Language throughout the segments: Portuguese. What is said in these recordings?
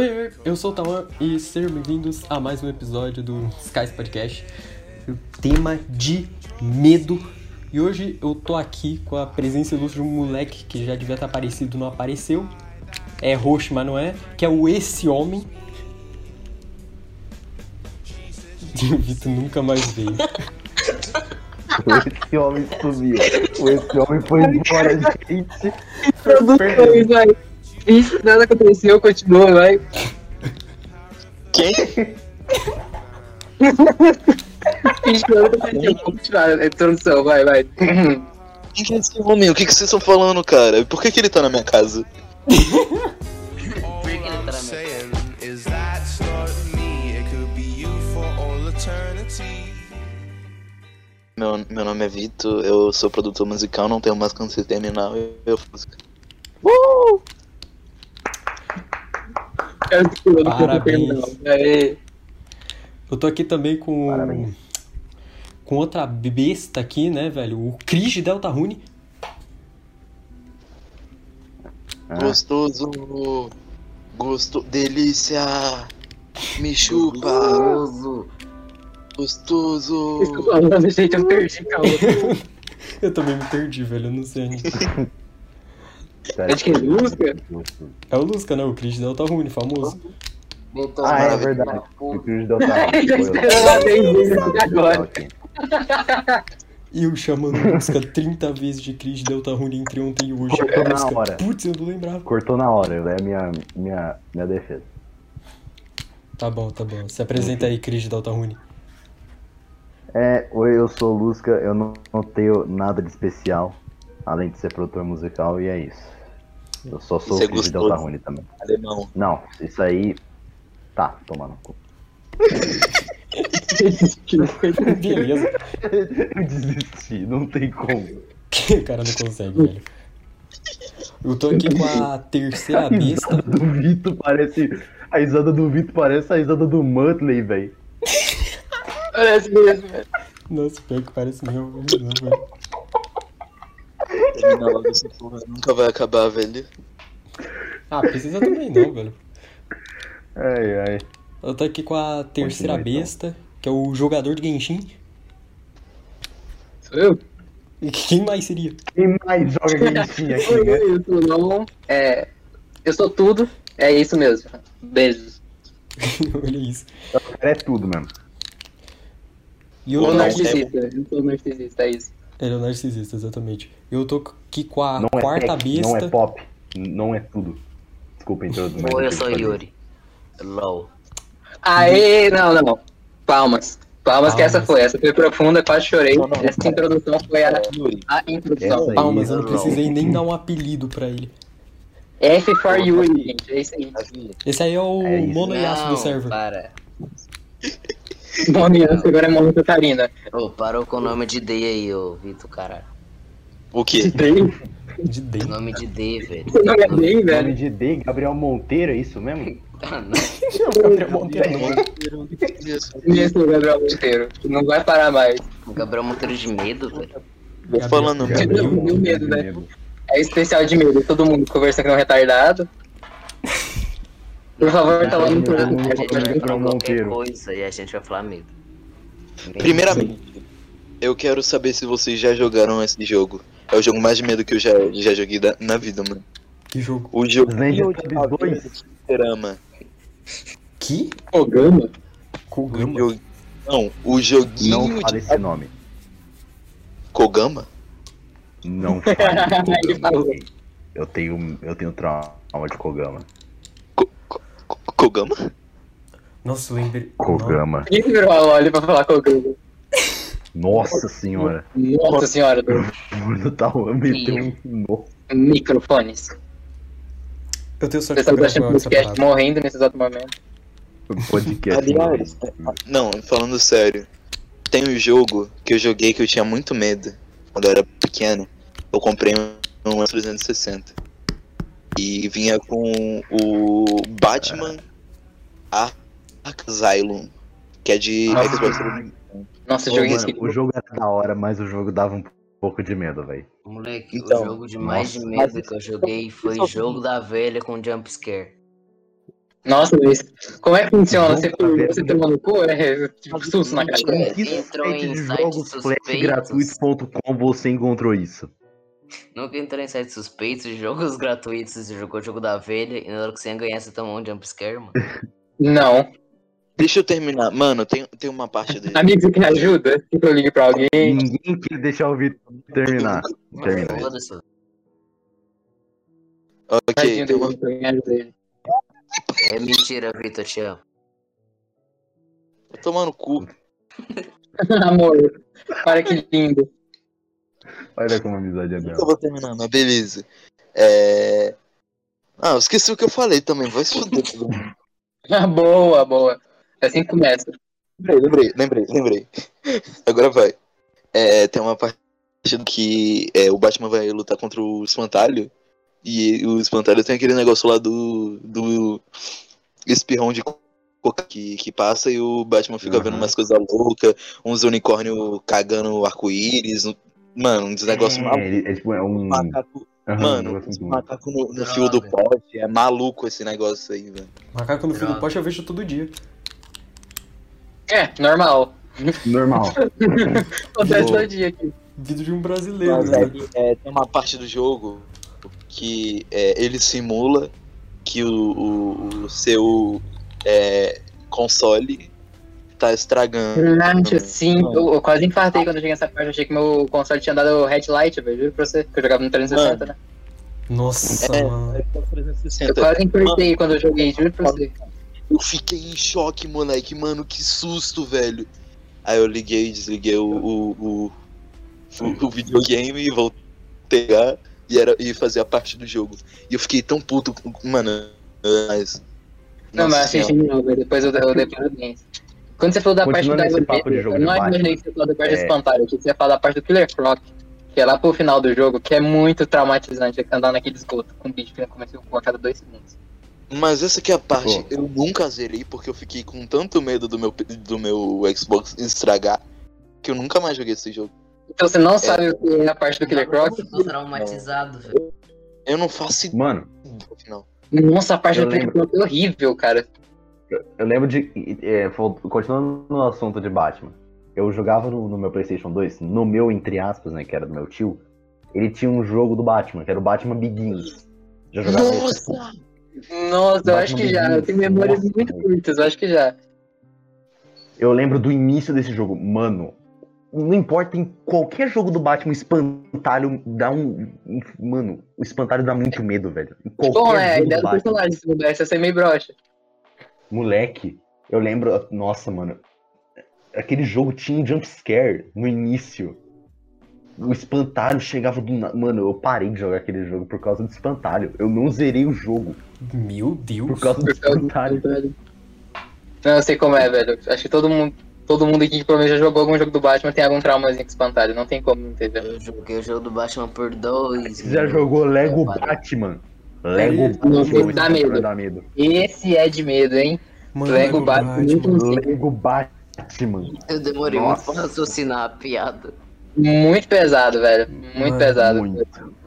Oi, eu sou o Tawan e sejam bem-vindos a mais um episódio do Skies Podcast. O tema de medo. E hoje eu tô aqui com a presença ilustre de um moleque que já devia estar aparecido, não apareceu. É roxo, mas não é. Que é o Esse Homem. O Vitor nunca mais veio. Esse homem sumiu. Esse homem foi embora, gente. Produções, vai. Isso, nada aconteceu, continua, vai. Quem? Finge que nada aconteceu, vamos continuar a introdução, vai, vai. Quem que é esse homem? O que, que vocês estão falando, cara? Por que, que ele tá na minha casa? All I'm saying is that's not me. It could be you for all eternity. Meu, meu nome é Vitor, eu sou produtor musical, não tenho mais câncer terminal eu, eu faço. É o que eu não Parabéns. Eu tô aqui também com. Parabéns. Com outra besta aqui, né, velho? O Cris de Delta Rune. Ah, Gostoso. Gosto. Delícia. Me chupa. gostoso. Gostoso. Que eu perdi, calma. Eu também me perdi, velho. Eu não sei. Sério. Acho que é Lusca? É o Lusca, né? O Cris de Delta Rune, famoso. Ah, é verdade. O Cruz deu tá. Já esperando a vez até agora. E eu chamando o Lusca 30 vezes de Cris de Delta Rune entre ontem e hoje. Cortou na Lusca, hora. Putz, eu não lembrava. Cortou na hora, é a minha, minha, minha defesa. Tá bom, tá bom. Se apresenta aí, Cris de Delta Rune. É, oi, eu sou o Lusca, eu não, não tenho nada de especial, além de ser produtor musical, e é isso. Eu só sou Isso é de. Delta Rune também. Alemão. Não, isso aí. Tá, toma no cu. Beleza. Eu desisti, não tem como. o cara não consegue, velho. Eu tô aqui com a terceira A besta. do Vitor parece. A risada do Vitor parece a risada do Muttley, velho. Parece mesmo, velho. Nossa, pior que parece meu. velho. Termina logo essa porra, nunca vai acabar, velho. Ah, precisa também não, velho. Ai, ai. Eu tô aqui com a terceira Continua, então. besta, que é o jogador de Genshin. Sou eu? E quem mais seria? Quem mais joga Genshin aqui, Oi, né? oi, eu sou o Nolan. É, eu sou tudo, é isso mesmo. Beijos. Olha isso. É tudo mesmo. E eu Ou. Sou não, narcisista, eu sou narcisista, é isso. Ele é o narcisista, exatamente. Eu tô aqui com a Não é quarta tech, besta. não é pop, não é tudo. Desculpa, introduzir. mas Oi, eu sou. Yuri. LOL. Aê, não, não. Palmas. Palmas que essa foi. Essa foi profunda, quase chorei. Não, não, Essa introdução foi a, Yuri. a introdução. Essa aí. Palmas, eu não Não. precisei nem dar um apelido pra ele. F for Yuri, gente. É isso aí. Esse aí é o É monoiaço do Não, server. para. Nome antes, agora é Mono Catarina. Ô, parou com o nome de D aí, ô Vitor, caralho. O quê? Bem, De dentro. Nome de D, velho. seu nome é Nome velho. de D, Gabriel Monteiro, é isso mesmo? Ah, não. Gabriel Monteiro, não. Esse é o Gabriel Monteiro. Não vai parar mais. O Gabriel Monteiro de medo, velho. Vou falando mesmo. Gabriel. Monteiro medo, de né? É especial de medo. Todo mundo conversa com um retardado. Por favor, tá lá no Gabriel A gente vai falar qualquer coisa e a gente vai falar medo. Primeiramente, eu quero saber se vocês já jogaram esse jogo. É o jogo mais de medo que eu já, já joguei da- na vida, mano. Que jogo? O jogo de. Fliperama. Que? Kogama? jogo... Não, o joguinho Não fale de esse nome. Kogama? Não Kogama. falou. Eu tenho, eu tenho trauma de Kogama. Ko- Ko- Ko- Kogama? Nossa, lembrei. Kogama. Quem que virou a olho pra falar Programa? Nossa senhora. Nossa senhora, Mano, tá meteu um. Nossa. microfones. Eu tenho sorte Você de está achando o podcast morrendo nesse exato momento. Podcast. Aliás, não, falando sério. Tem um jogo que eu joguei que eu tinha muito medo quando eu era pequeno. Eu comprei um, um 360. E vinha com o Batman Asylum, que é de Ah. Xbox 360. Nossa, joguei mano, esse o jogo era da hora, mas o jogo dava um pouco de medo, velho. Moleque, Então, o jogo de mais de nossa, medo mas que eu joguei foi isso- Jogo da Velha com Jump Scare. Nossa, mas como é que funciona? Você, você tomando cu? É tipo susto na cara. É, Em que entrou site em de suspeitos. flashgratuitos.com você encontrou isso? Nunca entrou em sites suspeitos, jogos gratuitos, você jogou o jogo da velha e na hora que você ia ganhar, você tomou um jumpscare, mano. Não. Deixa eu terminar. Mano, tem, tem uma parte dele. Amigo, você quer ajuda? Que eu ligue pra alguém? Ninguém quer deixar o Vitor terminar. Termina. Ok, tem uma... É mentira, Vitor, te amo. No cu. Amor, olha que lindo. Olha como a amizade é Eu bela. vou terminar, mas beleza. É... Ah, eu esqueci o que eu falei também. Vai se fuder. Ah, boa, boa. É assim que começa. lembrei, lembrei, lembrei, lembrei. Agora vai. É, tem uma parte que é, o Batman vai lutar contra o espantalho. E o espantalho tem aquele negócio lá do. do espirrão de coca que, que passa e o Batman fica Aham. vendo umas coisas loucas, uns unicórnios cagando arco-íris. Mano, uns negócios É, malucos. ele- é tipo, é um. Macaco, Aham, mano, macaco no, no fio do poste. É maluco esse negócio aí, velho. Macaco no fio do poste eu vejo todo dia. É, normal. Normal. Acontece todo dia aqui. Vida de um brasileiro, Mas né? é, tem uma parte do jogo que é, ele simula que o, o- o seu é, console tá estragando. Nath, sim, eu, eu quase infartei quando eu cheguei nessa parte. Eu achei que meu console tinha dado headlight, velho. Juro pra você. Que eu jogava no 360, né? Nossa, É, mano. Eu 360. quase infartei quando eu joguei, juro pra você. Eu fiquei em choque, moleque. Mano, que susto, velho. Aí eu liguei, desliguei o, o, o, o- o videogame e voltei a pegar e, era, e fazer a parte do jogo. E eu fiquei tão puto, mano. Mas. Não, mas assisti de novo, velho. depois eu, eu dei parabéns. Quando você falou da parte da eu não imaginei que você falou da parte é- do espantalho, que você ia falar da parte do Killer Croc, que é lá pro final do jogo, que é muito traumatizante andar naquele esgoto com um bicho que começa a a cada dois segundos. Mas essa que é a parte, Pô. eu nunca zerei porque eu fiquei com tanto medo do meu, do meu Xbox estragar que eu nunca mais joguei esse jogo. Então você não sabe o que é a parte do Killer Croc? Ficou traumatizado, velho. Eu não faço ideia Mano, no final. Nossa, a parte Eu do Killer. Croc é horrível, cara. Eu lembro de. é, continuando no assunto de Batman. Eu jogava no, no meu PlayStation 2, no meu, entre aspas, né, que era do meu tio. Ele tinha um jogo do Batman, que era o Batman Begins. Já jogava esse? Nossa! Nossa, eu acho que já. Eu tenho memórias Nossa, muito curtas, eu acho que já. Eu lembro do início desse jogo. Mano, não importa em qualquer jogo do Batman, o espantalho dá um. Mano, o espantalho dá muito medo, velho. Em qualquer Bom, é, a jogo ideia do do Batman. personagem, se pudesse ser meio broxa. Moleque, eu lembro. Nossa, mano. Aquele jogo tinha um jumpscare no início. O espantalho chegava do. na- Mano, eu parei de jogar aquele jogo por causa do espantalho. Eu não zerei o jogo Meu Deus. por causa do Por causa do espantalho. velho. Não, eu sei como é, velho. Acho que todo mundo, todo mundo aqui que menos já jogou algum jogo do Batman tem algum traumazinho com espantalho. Não tem como não ter, velho. Eu joguei o jogo do Batman por dois. Você já jogou Lego Batman? Lego Batman. dá medo. Dá medo. Esse é de medo, hein? Mano, Lego Batman, Lego Batman. Eu demorei Nossa. muito pra raciocinar a piada. Muito pesado, velho. Muito Mano, pesado. Muito.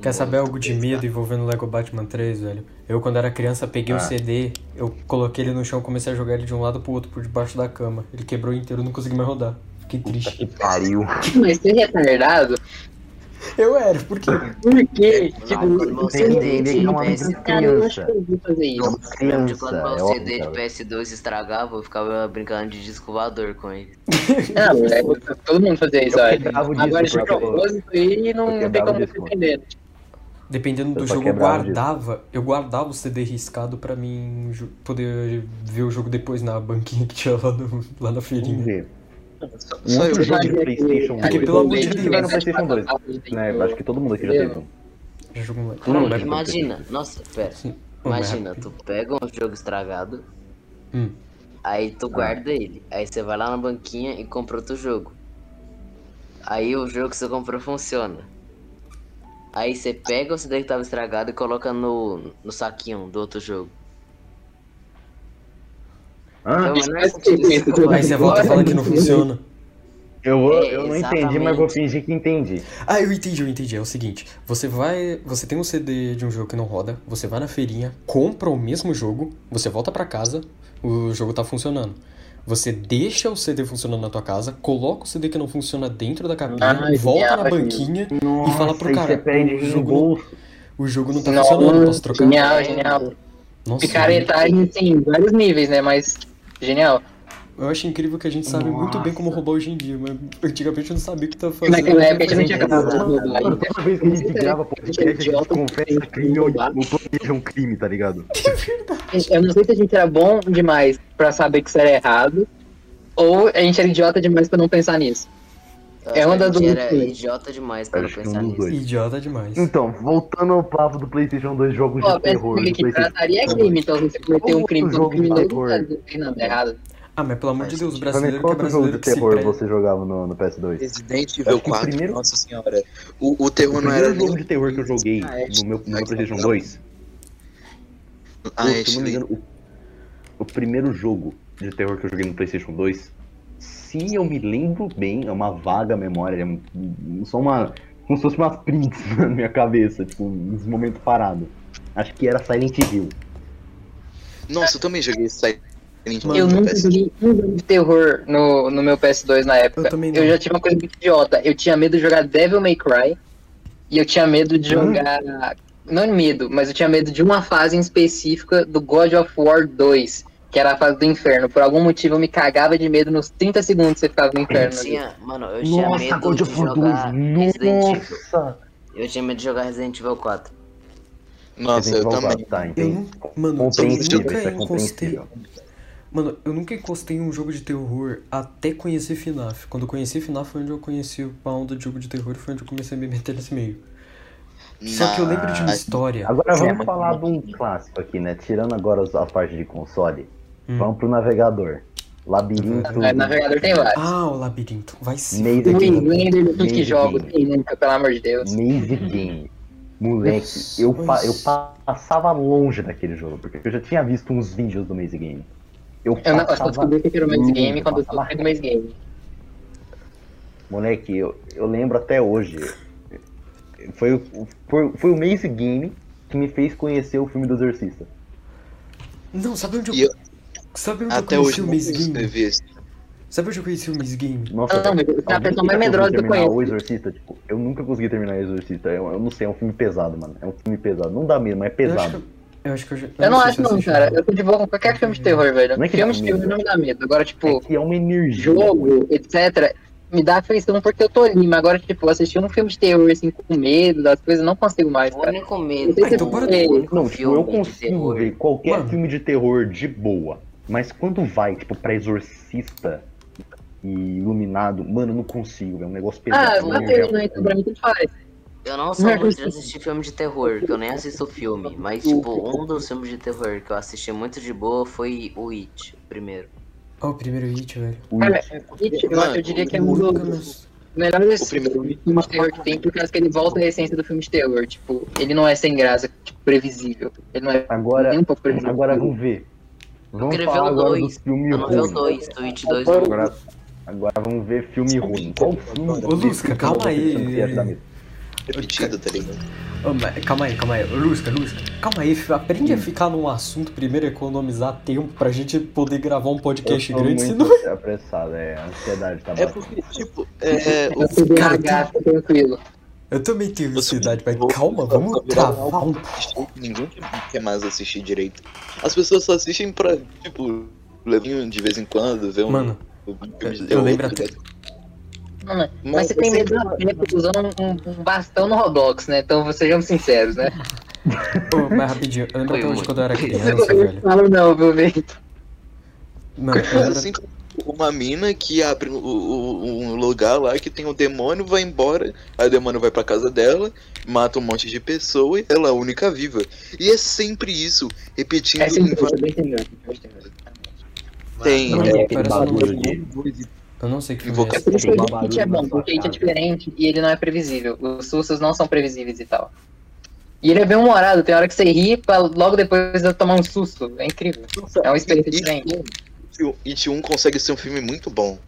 Quer saber algo de medo envolvendo Lego Batman 3, velho? Eu, quando era criança, peguei o Ah. CD, eu coloquei ele no chão e comecei a jogar ele de um lado pro outro, por debaixo da cama. Ele quebrou inteiro, eu não consegui mais rodar. Fiquei Puta triste. que pariu. Mas ser retardado? Eu era, por quê? Por quê? Não, Tipo, quando você tem- CD tem de uma PS... cara, eu acho que isso. Uma De criança. quando é meu CD de óbvio. PS2 estragava, eu ficava brincando de disco voador com ele. Não, é, todo mundo fazia isso, disso, Agora de propósito aí não tem como mano. defender. Dependendo do jogo, eu disso. guardava. Eu guardava o CD riscado pra mim poder ver o jogo depois na banquinha que tinha lá, no- lá na feirinha. ver. Um Só eu outro jogo de PlayStation Porque, 2. pelo amor de Deus. tiver no PlayStation 2, né? Acho que todo mundo aqui já teve um. Um ter Imagina, nossa, pera. Sim. Imagina, tu pega um jogo estragado, Hum. aí tu guarda ele. Aí você vai lá na banquinha e compra outro jogo. Aí o jogo que você comprou funciona. Aí você pega o CD que tava estragado e coloca no, no saquinho do outro jogo. Então, mas não é Mas você volta e fala que não funciona. Eu, vou, É, eu não entendi, mas vou fingir que entendi. Ah, eu entendi, eu entendi. É o seguinte, você vai, você tem um CD de um jogo que não roda, você vai na feirinha, compra o mesmo jogo, você volta pra casa, o jogo tá funcionando. Você deixa o CD funcionando na tua casa, coloca o CD que não funciona dentro da capinha, Ah, volta na banquinha Nossa, fala pro cara, o jogo não- o jogo não tá funcionando, Não, posso trocar? genial, genial. Nossa, Picaretagem, sim, vários níveis, né? Mas genial. eu acho incrível que a gente sabe muito bem como Nossa. roubar hoje em dia, mas antigamente eu não sabia o que tava fazendo. Naquela época a gente não tinha acabado de roubar. Mano, toda vez que a gente grava podcast, a gente confessa crime ou, ou planeja um crime, tá ligado? Eu não sei se a gente era bom demais pra saber que isso era errado, ou a gente era idiota demais pra não pensar nisso. É uma que a das duas era idiota demais pra que pensar um nisso. dois. Idiota demais. Então, voltando ao papo do PlayStation 2 jogos Pô, de terror. que PlayStation trataria é crime, então se você cometeu um crime de criminoso, terror. não tem nada errado. Ah, mas pelo amor de Deus, brasileiro que é quanto jogo brasileiro de que terror prende. você jogava no, no PS2? Resident Evil que o 4, primeiro- nossa senhora. O, o terror O não era primeiro nem. jogo de terror que eu joguei Ah, é. no meu, no meu PlayStation não. 2, Ah, é, se não me engano, o, o primeiro jogo de terror que eu joguei no PlayStation 2, se eu me lembro bem, é uma vaga memória, é um- só uma. como se fosse umas prints na minha cabeça, tipo, uns momentos parados. Acho que era Silent Hill. Nossa, eu também joguei Silent Hill Eu no nunca PS2. joguei um jogo de terror no, no meu PS2 na época. Eu também não. já tive uma coisa muito idiota. Eu tinha medo de jogar Devil May Cry. E eu tinha medo de Hum. jogar. Não medo, mas eu tinha medo de uma fase em específica do God of War 2. Que era a fase do inferno. Por algum motivo eu me cagava de medo nos 30 segundos que você ficava no Eu inferno. ali. tinha, mano, eu tinha Nossa, medo God de jogar 2, Resident Evil. nossa! Eu tinha medo de jogar Resident Evil 4. Nossa, eu Evil também. 4, Tá, Eu entendi. não, mano, eu Compreensível, nunca é encostei. Mano, eu nunca encostei em um jogo de terror até conhecer FNAF. Quando eu conheci FNAF foi onde eu conheci a onda de jogo de terror, foi onde eu comecei a me meter nesse meio. Só que eu lembro de uma história. Agora vamos é muito falar de um clássico aqui, né? Tirando agora a parte de console, Hum. vamos pro navegador. Labirinto. Na- Navegador tem vários. Ah, o labirinto. Vai se Maze. Winlander, tudo que jogo, tem nunca, pelo amor de Deus. Maze Game. Moleque, Nossa, eu, pa- mas- eu pa- passava longe daquele jogo, porque eu já tinha visto uns vídeos do Maze Game. Eu Eu, não, eu só passava descobri que era o Maze Game quando eu descobri do Maze Game. Moleque, eu, eu lembro até hoje. Foi, o- foi, foi o Maze Game que me fez conhecer o filme do Exorcista. Não, sabe onde eu. E eu- Sabe onde Até eu conheci o não consigo Game? Sabe onde eu conheci o Maze Game? Nossa, Ah, não, você é a pessoa mais medrosa que eu conheço. O Exorcista, tipo, eu nunca consegui terminar o Exorcista. Eu, eu não sei, é um filme pesado, mano. É um filme pesado. Não dá medo, mas é Eu acho pesado. que eu, eu acho que eu já. Eu não sei acho não, cara. Eu tô de boa com qualquer filme de terror, velho. Não é que filme de terror medo. não me dá medo. Agora, É tipo, que é uma energia. jogo, etc., me dá afeição porque eu tô ali. Mas agora, tipo, assistir um filme de terror, assim, com medo das coisas, não consigo mais, O cara. único medo. Ah, então bora- o único Não, tipo, filme eu consigo ver qualquer Mano. filme de terror de boa. Mas quando vai, tipo, pra Exorcista e Iluminado, mano, eu não consigo. É um negócio pesado. Ah, é uma bateu, energia né? Então pra mim tudo faz. Eu não sou muito de assistir filme de terror, que eu nem assisto filme. Mas, tipo, um dos filmes de terror que eu assisti muito de boa foi o It, o primeiro. Ó, o primeiro hit, velho. Cara, It, eu, eu diria que é um Nunca dos mais- melhores O primeiro filmes de terror que tem, por causa que ele volta à essência do filme de terror. Tipo, ele não é sem graça, tipo, previsível. Ele não é Agora, nem um pouco previsível. agora vamos ver. Vamos ver falar o agora dois. dos filmes Eu não vi o ruins. 2, do It 2 Agora, agora vamos ver filme ruim. Qual filme? Ô, Lusca, calma aí. Repetido, tá ligado? Calma aí, calma aí. Ô, Lusca, Lusca. Calma aí, aprende a ficar num assunto primeiro, economizar tempo pra gente poder gravar um podcast grande, muito senão. apressado, é. A ansiedade tá É porque, tipo, é, sou bem Cara, tranquilo. Eu também tenho Você- ansiedade, mas calma, vamos travar um. Ninguém quer- mais assistir direito. As pessoas só assistem pra, tipo, levinho de vez em quando, ver um Mano, um de eu lembro tá até-? Mano, Mas mas você tem você- medo tempo usando um, bastão no Roblox, né? Então sejamos sinceros, né? Ô, mas rapidinho, eu lembro até hoje quando eu era Eu criança, não velho. falo não, viu, Vitor? Mano, eu lembro... uma mina que abre o- o- um lugar lá que tem um demônio, vai embora, aí o demônio vai pra casa dela, mata um monte de pessoa e ela é a única viva. E é sempre isso, repetindo É sempre entendeu. Tem, Não, é, barulho de... Eu não sei que Invoca- é É por isso que eu Tem digo que It é bom, porque It é casa. diferente e ele não é previsível. Os sustos não são previsíveis e tal. E ele é bem humorado, tem hora que você ri pra logo depois eu tomar um susto. É incrível. É uma experiência diferente. It 1 consegue ser um filme muito bom.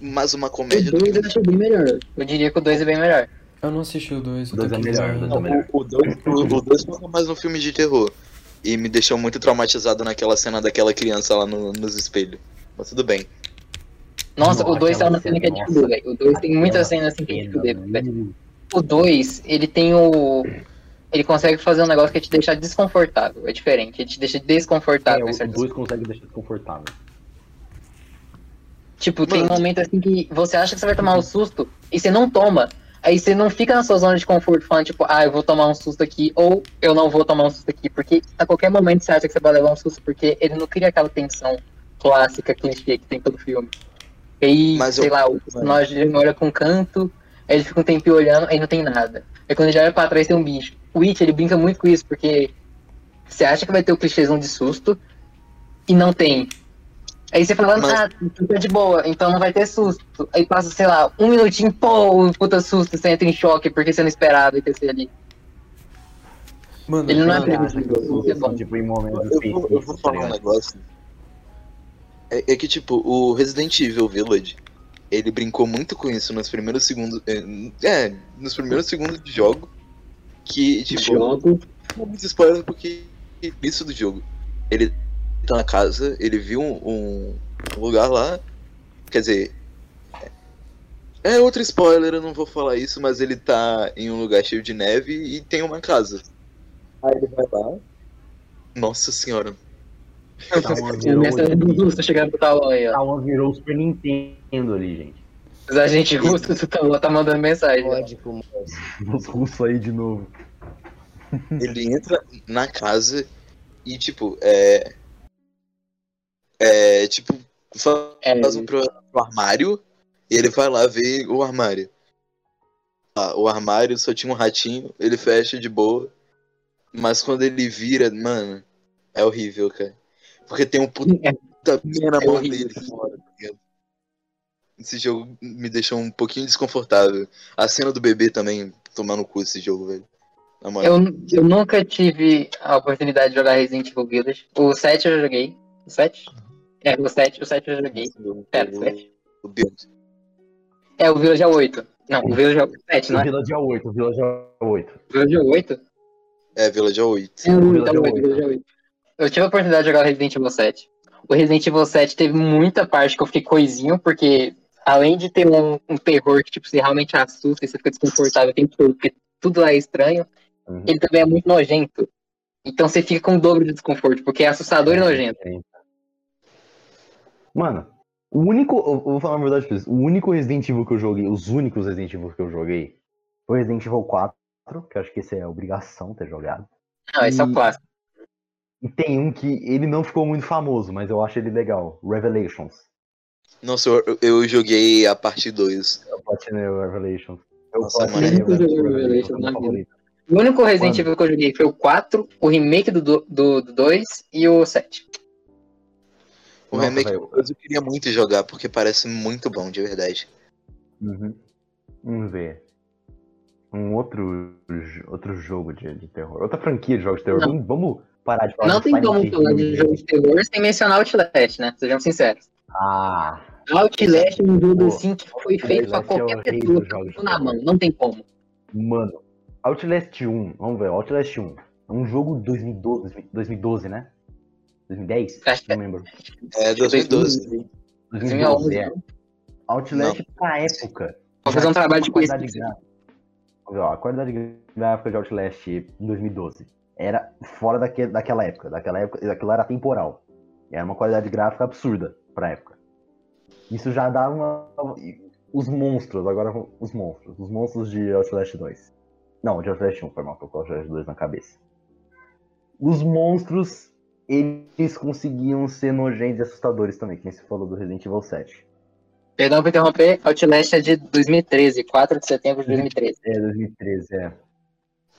mais uma O comédia do 2 que eu acho bem melhor. Eu diria que o 2 é bem melhor. Eu não assisti o 2. O dois é melhor, o dois é melhor. O 2 o dois foca mais um filme de terror. E me deixou muito traumatizado naquela cena daquela criança lá no- nos espelhos. Mas tudo bem. Nossa, Nossa, o 2 é uma cena que é de fuder, velho. O 2 tem muitas cenas assim que é de fuder, velho. mano. O 2, ele tem o. Ele consegue fazer um negócio que é te deixar desconfortável. É diferente. Ele te deixa É, desconfortável. em o 2 consegue deixar desconfortável. Tipo, tem Mano. momentos assim que você acha que você vai tomar um susto e você não toma. Aí você não fica na sua zona de conforto falando, tipo, ah, eu vou tomar um susto aqui, ou eu não vou tomar um susto aqui, porque a qualquer momento você acha que você vai levar um susto, porque ele não cria aquela tensão clássica, clichê que tem todo filme. E aí, Mas sei eu- lá, o personagem olha pra um canto, aí ele fica um tempo olhando, aí não tem nada. Aí quando ele olha pra trás tem um bicho. O It, ele brinca muito com isso, porque você acha que vai ter o clichêzão de susto, e não tem. Aí você fala, Mas- ah, tudo tá de boa, então não vai ter susto. Aí passa, sei lá, um minutinho, pô, um puta susto, você entra em choque porque você não esperava e ter ali. Mano, Ele não é previsível, isso é bom. tipo, em momentos Eu vou, eu vou tá falar um negócio. É, é que, tipo, o Resident Evil Village, ele brincou muito com isso nos primeiros segundos. é, É, nos primeiros segundos de jogo. Que, tipo, Jogo. não muito spoiler porque isso do jogo. Ele tá na casa, ele viu um, um lugar lá. Quer dizer. É outro spoiler, eu não vou falar isso, mas ele tá em um lugar cheio de neve e tem uma casa. Aí ele vai lá. Nossa senhora. Tá uma O virou, uma virou o Super Nintendo ali, gente. Os agentes russos do talão tá mandando mensagem. Os russos aí de novo. Ele entra na casa e, tipo, é. É, tipo, É, faz um pro, pro armário e ele vai lá ver o armário. Ah, o armário só tinha um ratinho, ele fecha de boa. Mas quando ele vira, mano, é horrível, cara. Porque tem um puta é, na É mão horrível. dele fora, tá ligado? Esse jogo me deixou um pouquinho desconfortável. A cena do bebê também, tomar no cu esse jogo, velho. Eu, eu nunca tive a oportunidade de jogar Resident Evil Village. O 7 eu já joguei. O 7? É, o 7, o 7 eu já joguei. Pera, o 7? O Deus. É, o Village é o 8. Não, o Village é o 7, não O é? Village é 8, o Village é 8. O Village é o 8? É, Village 8. É, o Village Village é o é 8, o Village é o 8. Eu tive a oportunidade de jogar o Resident Evil 7. O Resident Evil 7 teve muita parte que eu fiquei coisinho, porque além de ter um, um terror que tipo, você realmente assusta e você fica desconfortável o tempo todo, porque tudo lá é estranho, Uhum. ele também é muito nojento. Então você fica com o dobro de desconforto, porque é assustador e nojento. Mano, o único. Eu vou falar uma verdade pra vocês. O único Resident Evil que eu joguei, os únicos Resident Evil que eu joguei, foi Resident Evil 4, que eu acho que esse é obrigação ter jogado. Não, esse é o E- clássico. E tem um que ele não ficou muito famoso, mas eu acho ele legal. Revelations. Nossa, eu, eu joguei a parte 2. Eu platinei o Revelations. Eu Nossa, platinei o Revelations. O único Resident? Evil que eu joguei foi o 4, o remake do 2 do, do dois e o 7. O Nossa, remake velho. eu queria muito jogar, porque parece muito bom, de verdade. Uhum. Vamos ver. Um outro, outro jogo de, de terror. Outra franquia de jogos de terror. Não. Vamos, vamos parar de falar Não de tem como falar de Hill. jogo de terror sem mencionar Outlast, né? Sejamos sinceros. Ah, Outlast é um jogo assim que foi feito pra Outlast é qualquer rei pessoa com de na mão. Não tem como. mano. Outlast 1. Vamos ver. Outlast 1. É um jogo de 2012, 2012, né? 2010? Acho que Não lembro. É 2012. 2012, é. 2011. Outlast pra época. Vou fazer um trabalho de qualidade gráfica. Vamos ver, ó, a qualidade gráfica de Outlast em 2012 era fora daque, daquela época. Daquela época, aquilo era temporal. Era uma qualidade gráfica absurda pra época. Isso já dava uma. Os monstros, agora os monstros. Os monstros de Outlast 2. Não, de Outlast 1, foi mal, tô com o Outlast 2 na cabeça. Os monstros, eles conseguiam ser nojentos e assustadores também, que nem se falou do Resident Evil 7. Perdão por interromper, Outlast é de 2013, 4 de setembro de 2013. É, 2013, é.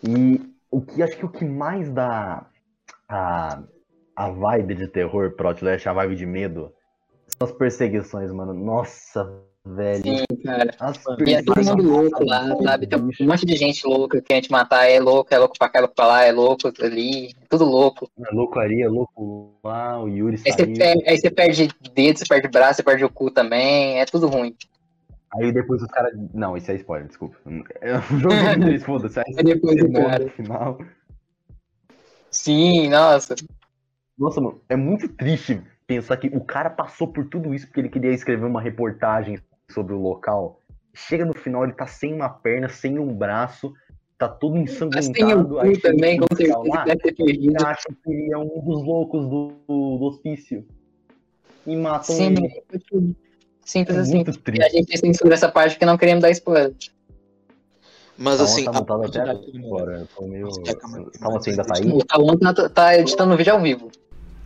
E o que acho que o que mais dá a, a vibe de terror pro Outlast, a vibe de medo, as perseguições, mano. Nossa, velho. Sim, cara. As E é todo mundo louco lá, sabe? Tem um monte de gente louca que quer te matar, é louco, é louco pra cá, é louco pra lá, é louco ali, tudo louco. É louco ali, é louco lá, o Yuri Aí você, perde, aí você perde dedo, você perde braço, você perde o cu também, é tudo ruim. Aí depois os caras. Não, isso é spoiler, desculpa. É um jogo de foda-se. Aí Aí depois o cara. final. Sim, nossa. Nossa, mano, é muito triste pensar que o cara passou por tudo isso porque ele queria escrever uma reportagem sobre o local. Chega no final, ele tá sem uma perna, sem um braço, tá todo Mas tem o ensanguentado. Aí cu também, com certeza, lá, deve ter perdido. acha que ele é um dos loucos do, do, hospício. E matam Sim, ele. simples É assim. muito E a triste. gente censura essa parte porque não queremos dar spoiler. Mas Tá, assim, tá a montado até agora. Eu tô meio. Calma ainda tá aí? Tá, tá editando o vídeo ao vivo.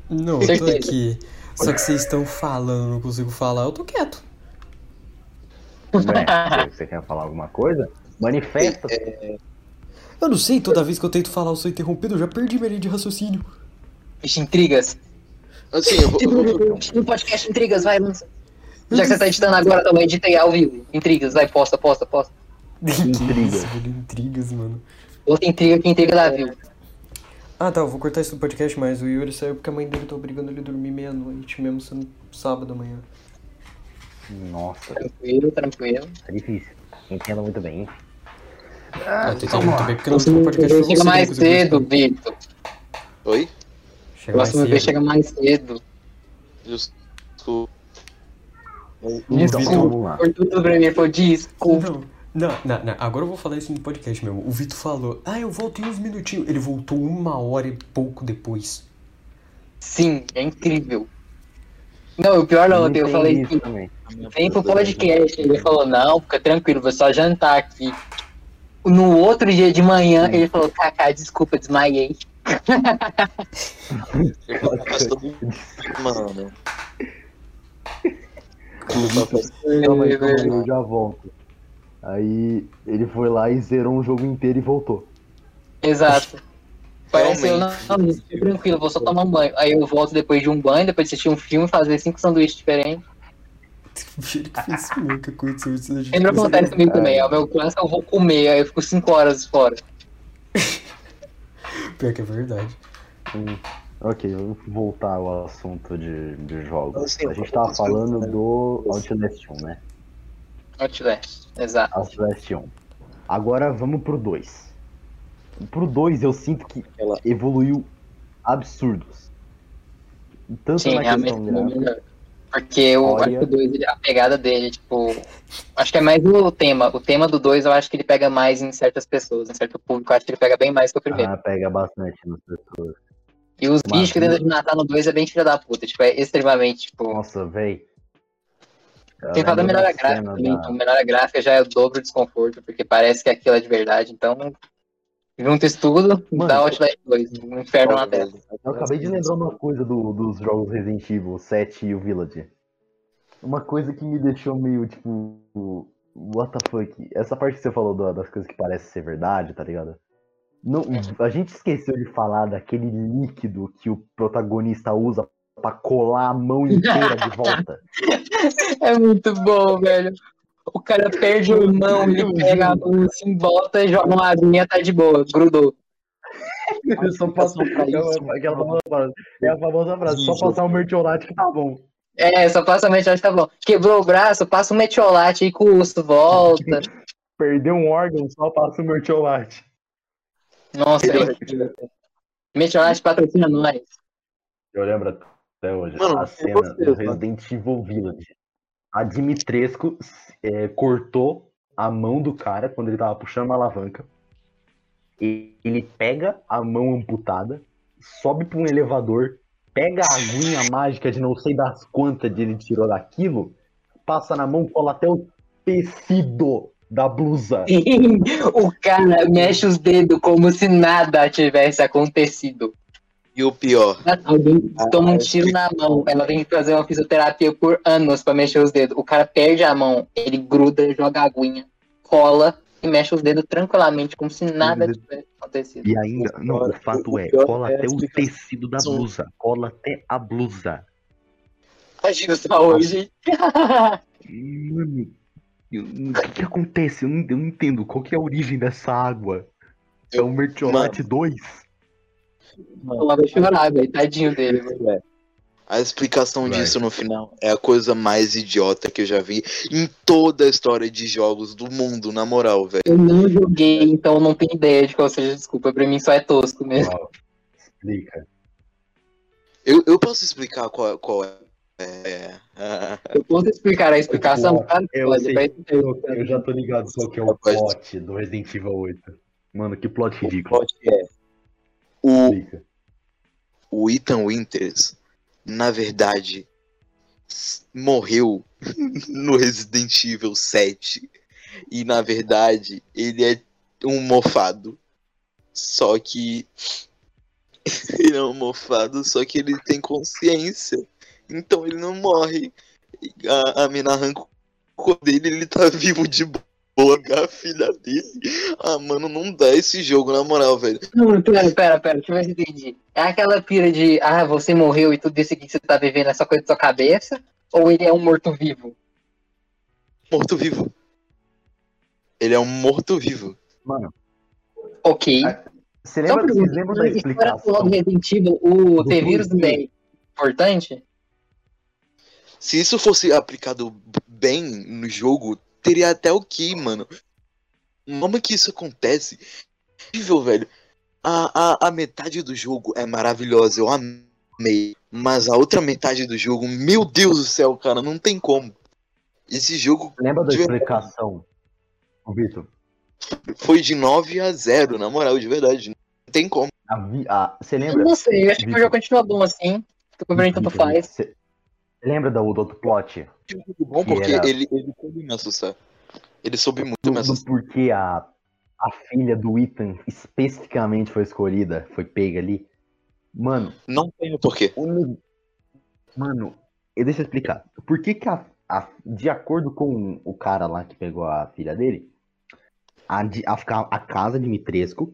Não, eu tô aqui. Só que vocês estão falando, não consigo falar, eu tô quieto. Você quer falar alguma coisa? Manifesta. Eu não sei, toda vez que eu tento falar eu sou interrompido, eu já perdi minha linha de raciocínio. Vixe, intrigas. Assim, eu vou, No podcast Intrigas, vai, lança. Já que você tá editando agora, então edita aí ao vivo. Intrigas, vai, posta, posta, posta. Intrigas. Intrigas. velho, intrigas, mano. Outra intriga que intriga da viu. Ah tá, eu vou cortar isso do podcast, mas o Yuri saiu porque a mãe dele tá obrigando ele a dormir meia-noite, mesmo sendo sábado amanhã. Nossa, Tranquilo, tranquilo. é difícil. Entendo muito bem. Ah, eu vamos muito bem porque não tem podcast pra chega mais cedo. Vitor. Oi? Chega mais Próxima vez cedo. chega mais cedo. Desculpa. Então, Desculpa. Por tudo pra mim, pô, desculpa. Não, não, não, agora eu vou falar isso no podcast mesmo. O Vitor falou, ah, eu volto em uns minutinhos. Ele voltou uma hora e pouco depois. Sim, é incrível. Não, o pior não, eu falei isso assim, também. vem pro podcast. Ele falou, não, fica tranquilo, vou só jantar aqui. No outro dia de manhã, ele falou, Kaká, desculpa, desmaiei. Mas todo mundo, mano. Eu já volto. Aí ele foi lá e zerou um jogo inteiro e voltou. Exato. Parece eu, não, não, tranquilo, vou só tomar um banho. Aí eu volto depois de um banho, depois de assistir um filme, fazer cinco sanduíches diferentes. Ele que fez isso mesmo, que aconteceu isso. a gente Sempre conseguiu- acontece comigo também. É o meu clássico, eu vou comer, aí eu fico cinco horas fora. Pior que é verdade. Hum, ok, vamos voltar ao assunto de, de jogos. Assim, A gente tava falando do Outlast 1, né? Outlast, exato. Outlast 1. Agora vamos pro 2. Pro 2 eu sinto que Ela- evoluiu absurdos. Tanto Sim, na realmente questão foi gráfica. melhor. Porque o Olha. acho que o 2, a pegada dele, tipo. Acho que é mais o tema. O tema do 2 eu acho que ele pega mais em certas pessoas, em certo público. Eu acho que ele pega bem mais que o primeiro. Ah, pega bastante nas pessoas. e os bichos que tentam te matar no 2 é bem filha da puta. Tipo, é extremamente, tipo. Nossa, véi. Eu Tem falado da melhora gráfica também. da- Então, melhora gráfica já é o dobro do desconforto, porque parece que aquilo é de verdade. Então, junta isso tudo, Mano, dá Outlast 2. Um inferno na Terra. Eu acabei de lembrar uma coisa do- dos jogos Resident Evil 7 e o Village. Uma coisa que me deixou meio tipo. What the fuck? Essa parte que você falou da- das coisas que parecem ser verdade, tá ligado? Não, a gente esqueceu de falar daquele líquido que o protagonista usa pra colar a mão inteira de volta. É muito bom, velho. O cara perde o mão, ele pega a mão assim, volta e joga uma aguinha, tá de boa, grudou. só passa pra isso. aquela famosa frase. É a famosa frase, só passar o mertiolate que tá bom. É, só passa a metiolate, tá bom. Quebrou o braço, passa um metiolate aí com o osso, volta. Perdeu um órgão, só passa o mertiolate. Nossa, é. Metiolate patrocina nós. Eu lembro até hoje. Mano, a cena gostei, do? Resident Evil Village. A Dimitrescu é, cortou a mão do cara quando ele tava puxando uma alavanca. E ele pega a mão amputada, sobe pra um elevador, pega a aguinha mágica de não sei das quantas de ele tirou daquilo, passa na mão, cola até o tecido da blusa. o cara mexe os dedos como se nada tivesse acontecido. E o pior, Alguém toma um tiro na mão, ela tem que fazer uma fisioterapia por anos pra mexer os dedos. O cara perde a mão, ele gruda, joga a aguinha, cola e mexe os dedos tranquilamente, como se nada tivesse acontecido. E ainda, não, o fato é, cola é até o tecido da blusa, cola até a blusa. Imagina só hoje. Mano, o que, que acontece? Eu não, eu não entendo. Qual que é a origem dessa água? É o Mertiolate 2? Vai chorar, velho. Tadinho dele, velho. A explicação Vai. disso no final é a coisa mais idiota que eu já vi em toda a história de jogos do mundo, na moral, velho. Eu não joguei, então não tenho ideia de qual seja a desculpa. Pra mim só é tosco mesmo. Uau. Explica. Eu, eu posso explicar qual, qual é. é, Eu posso explicar a explicação? Que eu pode. sei. vai- Eu, eu já tô ligado qual que é o plot do Resident Evil 8. Mano, que plot o ridículo. plot é. O, Explica. o Ethan Winters, na verdade, morreu no Resident Evil 7. E na verdade, ele é um mofado. Só que. ele é um mofado, só que ele tem consciência. Então ele não morre. A, a mina arranca o corpo dele ele tá vivo de boa. A filha dele. Ah, mano, não dá esse jogo, na moral, velho. Não, pera, pera, pera, deixa eu ver se eu entendi. É aquela pira de, ah, você morreu e tudo isso aqui que você tá vivendo é só coisa da sua cabeça? Ou ele é um morto-vivo? Morto-vivo. Ele é um morto-vivo. Mano, Ok. Ah, você lembra, pergunta, lembram da explicação? do Resident Evil, o do ter vírus porquê? não é importante? Se isso fosse aplicado bem no jogo, teria até o que, mano. Como que isso acontece? Incrível, velho. A, a, a metade do jogo é maravilhosa, eu amei. Mas a outra metade do jogo, meu Deus do céu, cara, não tem como. Esse jogo Lembra da explicação? Ô, Vitor, foi de 9 a 0, na moral, de verdade. Não tem como. você Eu lembra? não sei, eu acho que o jogo continua bom assim. Pra mim tanto faz. Lembra do, do outro plot? É muito bom Que porque era- ele, ele soube me assustar. Ele soube muito Do, me assustar. porquê a, a filha do Ethan especificamente foi escolhida, foi pega ali. Mano, Não tem o porquê. o Mano, deixa eu explicar. Por que que a, a- de acordo com o cara lá que pegou a filha dele, a, a, a casa de Mitresco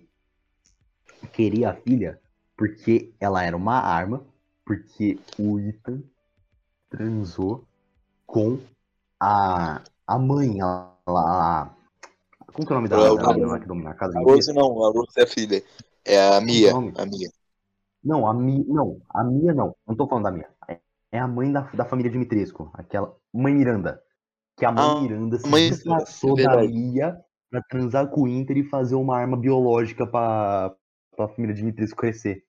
queria a filha porque ela era uma arma, porque o Ethan transou com a, a mãe, a, a- como que é o nome da, É menina lá que domina a casa A? Rose não, a Rose é a filha. É a Mia. A Mia. Não, a Mia, não, a Mia não. Não tô falando da Mia. É- É a mãe da, da família Dimitrescu, aquela mãe Miranda. Que a mãe Ah, Miranda se mãe- é da. Mia pra transar com o Inter e fazer uma arma biológica pra, pra família Dimitrescu crescer.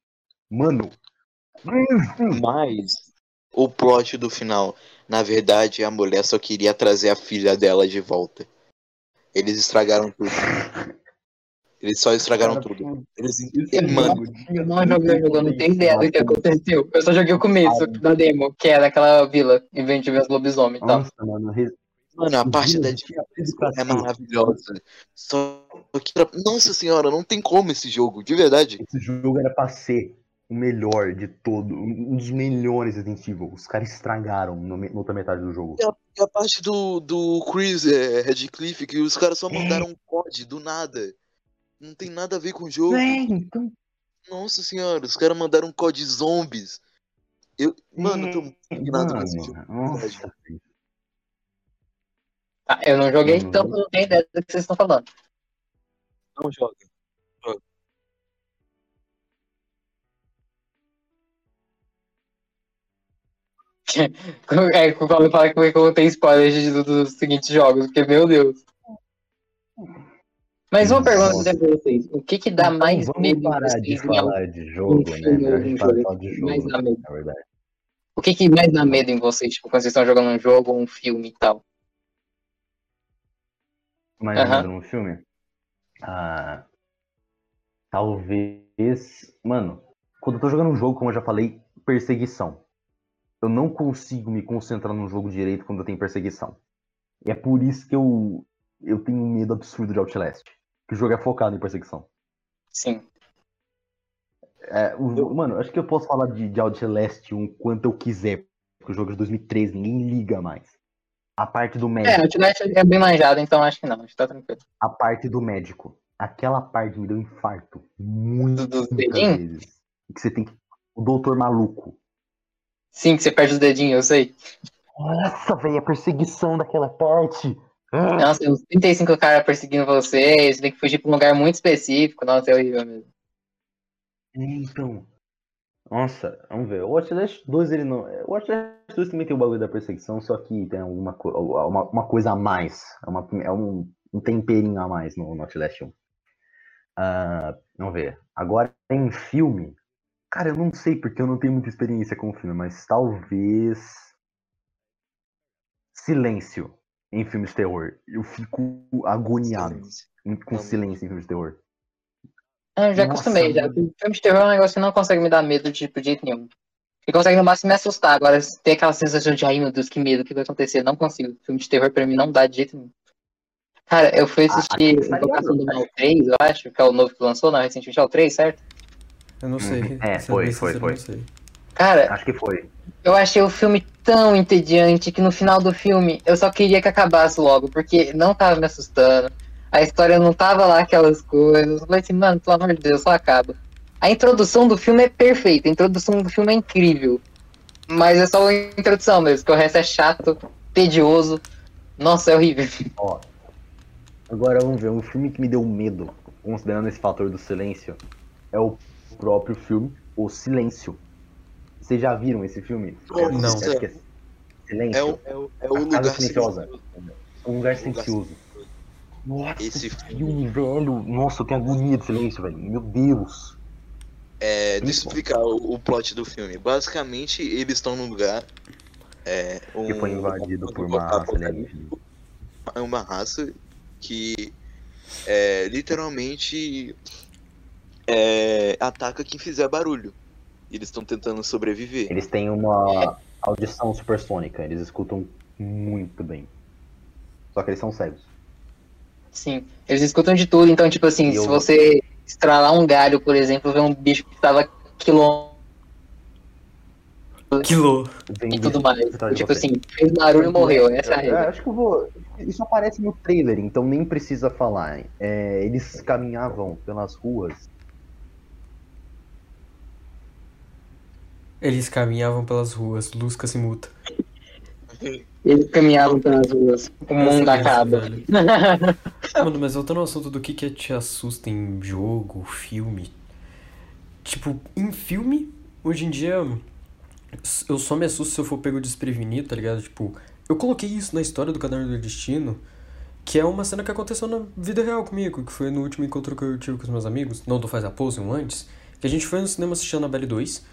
Mano, Mas o plot do final, na verdade, a mulher só queria trazer a filha dela de volta. Eles estragaram tudo. Eles só estragaram tudo. Eles, Isso é mano, Eu não joguei o jogo, eu não tenho ideia do que aconteceu. Eu só joguei o começo da demo, que é daquela vila, em vez de ver os lobisomens e tal. Nossa, mano, mano, a parte da é maravilhosa. Só que, nossa senhora, não tem como esse jogo, de verdade. Esse jogo era pra ser o melhor de todo, um dos melhores Resident Evil. Os caras estragaram no na outra metade do jogo. E a parte do, do Chris é, Redcliffe, que os caras só mandaram um COD do nada. Não tem nada a ver com o jogo. É, então. Nossa senhora, os caras mandaram um COD zombies. Eu, mano, eu tô muito indignado com esse jogo. Nossa. Ah, eu não joguei, então eu não tenho ideia do que vocês estão falando. Não joga. É, quando fala que eu tenho spoilers de- do- dos seguintes jogos, porque, meu Deus. Mas uma pergunta pra vocês: o que que dá Então, mais vamos medo parar de falar de jogo, né? um jogo? de jogo, Mais dá medo. na verdade. O que que mais dá medo em vocês, tipo, quando vocês estão jogando um jogo ou um filme e tal? Mas Aham. ainda no filme? Ah, talvez. Mano, quando eu tô jogando um jogo, como eu já falei, perseguição. Eu não consigo me concentrar num jogo direito quando eu tenho perseguição. E é por isso que eu, eu tenho um medo absurdo de Outlast. Que o jogo é focado em perseguição. Sim. É, o- mano, acho que eu posso falar de, de Outlast um quanto eu quiser. Porque o jogo é de 2013, ninguém liga mais. A parte do médico. É, Outlast é bem manjado, então acho que não, acho que tá tranquilo. A parte do médico. Aquela parte me deu infarto. Muitas Do- do vezes. Que você tem que. O doutor maluco. Sim, que você perde os dedinhos, eu sei. Nossa, velho, a perseguição daquela parte. Ah, Nossa, tem uns 35 caras perseguindo você, você tem que fugir pra um lugar muito específico. Nossa, é horrível mesmo. é, então. Nossa, vamos ver. O Watch Dogs 2 ele não. O Watch Dogs 2 também tem o bagulho da perseguição, só que tem alguma co... uma, uma coisa a mais. É, uma, é um, um temperinho a mais no, no Outlast 1. Ah, vamos ver. Agora tem filme. Cara, eu não sei porque eu não tenho muita experiência com filme, mas talvez. Silêncio em filmes de terror. Eu fico agoniado em- com silêncio em filmes de terror. Ah, Eu já Nossa, acostumei, já. mano. Filme de terror é um negócio que não consegue me dar medo tipo, de jeito nenhum. Ele consegue no máximo me assustar. Agora, tem aquela sensação de, ai meu Deus, que medo, o que vai acontecer? Não consigo. Filme de terror pra mim não dá de jeito nenhum. Cara, eu fui Ah, assistir saiu Invocação do. Mal 3, eu acho, que é o novo que lançou, não, recentemente é o 3, certo? Eu não sei. Uhum. É, foi, foi, foi. Cara, Acho que foi. eu achei o filme tão entediante que no final do filme eu só queria que acabasse logo, porque não tava me assustando. A história não tava lá aquelas coisas. Eu falei assim, mano, pelo amor de Deus, só acaba. A introdução do filme é perfeita, a introdução do filme é incrível. Mas é só a introdução mesmo, porque o resto é chato, tedioso. Nossa, é horrível. Ó. Agora vamos ver, um filme que me deu medo, considerando esse fator do silêncio, é o próprio filme O Silêncio. Vocês já viram esse filme? Não. Acho que é Silêncio. É o, é o, é o lugar Silenciosa. Um lugar silencioso. Nossa, Esse filme, velho. Nossa, eu tenho agonia de silêncio, velho. Meu Deus. É, deixa eu explicar o, o plot do filme. Basicamente, eles estão num lugar. É, um, Que foi invadido por uma raça alienígena. É uma raça que é, literalmente é, ataca quem fizer barulho. Eles estão tentando sobreviver. Eles têm uma audição supersônica. Eles escutam muito bem. Só que eles são cegos. Sim, eles escutam de tudo, então, tipo assim, E eu- se você estralar um galho, por exemplo, ver um bicho que tava quilômetros Quilô. E tudo mais. Tipo assim, fez barulho e morreu, essa é a É, regra. acho que eu vou. Isso aparece no trailer, então nem precisa falar. É, eles caminhavam pelas ruas. Eles caminhavam pelas ruas, Lusca se muta. Eles caminhavam pelas ruas, o mundo Essa acaba. Mano, mas voltando ao assunto do que, que te assusta em jogo, filme. Tipo, em filme, hoje em dia, eu só me assusto se eu for pego desprevenido, tá ligado? Tipo, eu coloquei isso na história do Caderno do Destino, que é uma cena que aconteceu na vida real comigo, que foi no último encontro que eu tive com os meus amigos, não do Faz a Pose, um antes, que a gente foi no cinema assistir Annabelle 2,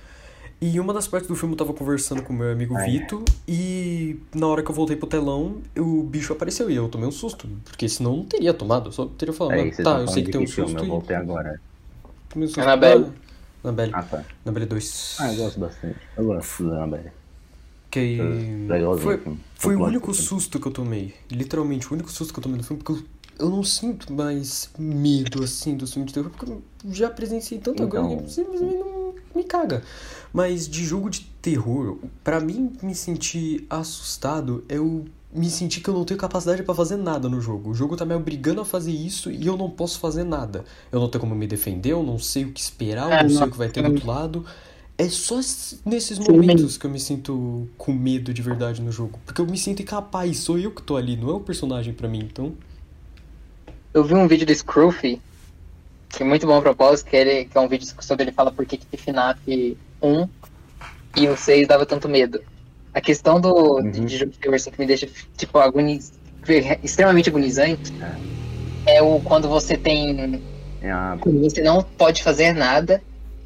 e uma das partes do filme eu tava conversando com meu amigo. Vito, e na hora que eu voltei pro telão, o bicho apareceu e eu tomei um susto, porque senão eu não teria tomado, eu só teria falado, Aí "Ah, vocês tá, eu sei que tem um que filme? susto Eu e voltei agora. tomei um susto. Annabelle. Ah, Annabelle. Ah, tá. Annabelle 2. Ah, eu gosto bastante. Eu gosto da Annabelle. Que aí- Legalzinho, Foi, foi o único twist. susto que eu tomei. Literalmente, o único susto que eu tomei no filme, porque eu, eu não sinto mais medo, assim, do filme de terror, porque eu já presenciei tanta Então. coisa que simplesmente não me caga. Mas de jogo de terror, pra mim me sentir assustado, eu me sentir que eu não tenho capacidade pra fazer nada no jogo. O jogo tá me obrigando a fazer isso e eu não posso fazer nada. Eu não tenho como me defender, eu não sei o que esperar, eu É, não sei o que vai ter do outro lado. É só nesses momentos que eu me sinto com medo de verdade no jogo. Porque eu me sinto incapaz, sou eu que tô ali, não é o personagem pra mim, então. Eu vi um vídeo do Scroofy, que é muito bom a propósito, que, ele, que é um vídeo sobre ele fala por que que FNAF 1 e o 6 dava tanto medo. A questão do, Uhum. de jogo de assim, que me deixa, tipo, agoniz, extremamente agonizante é o quando você tem É quando você não pode fazer nada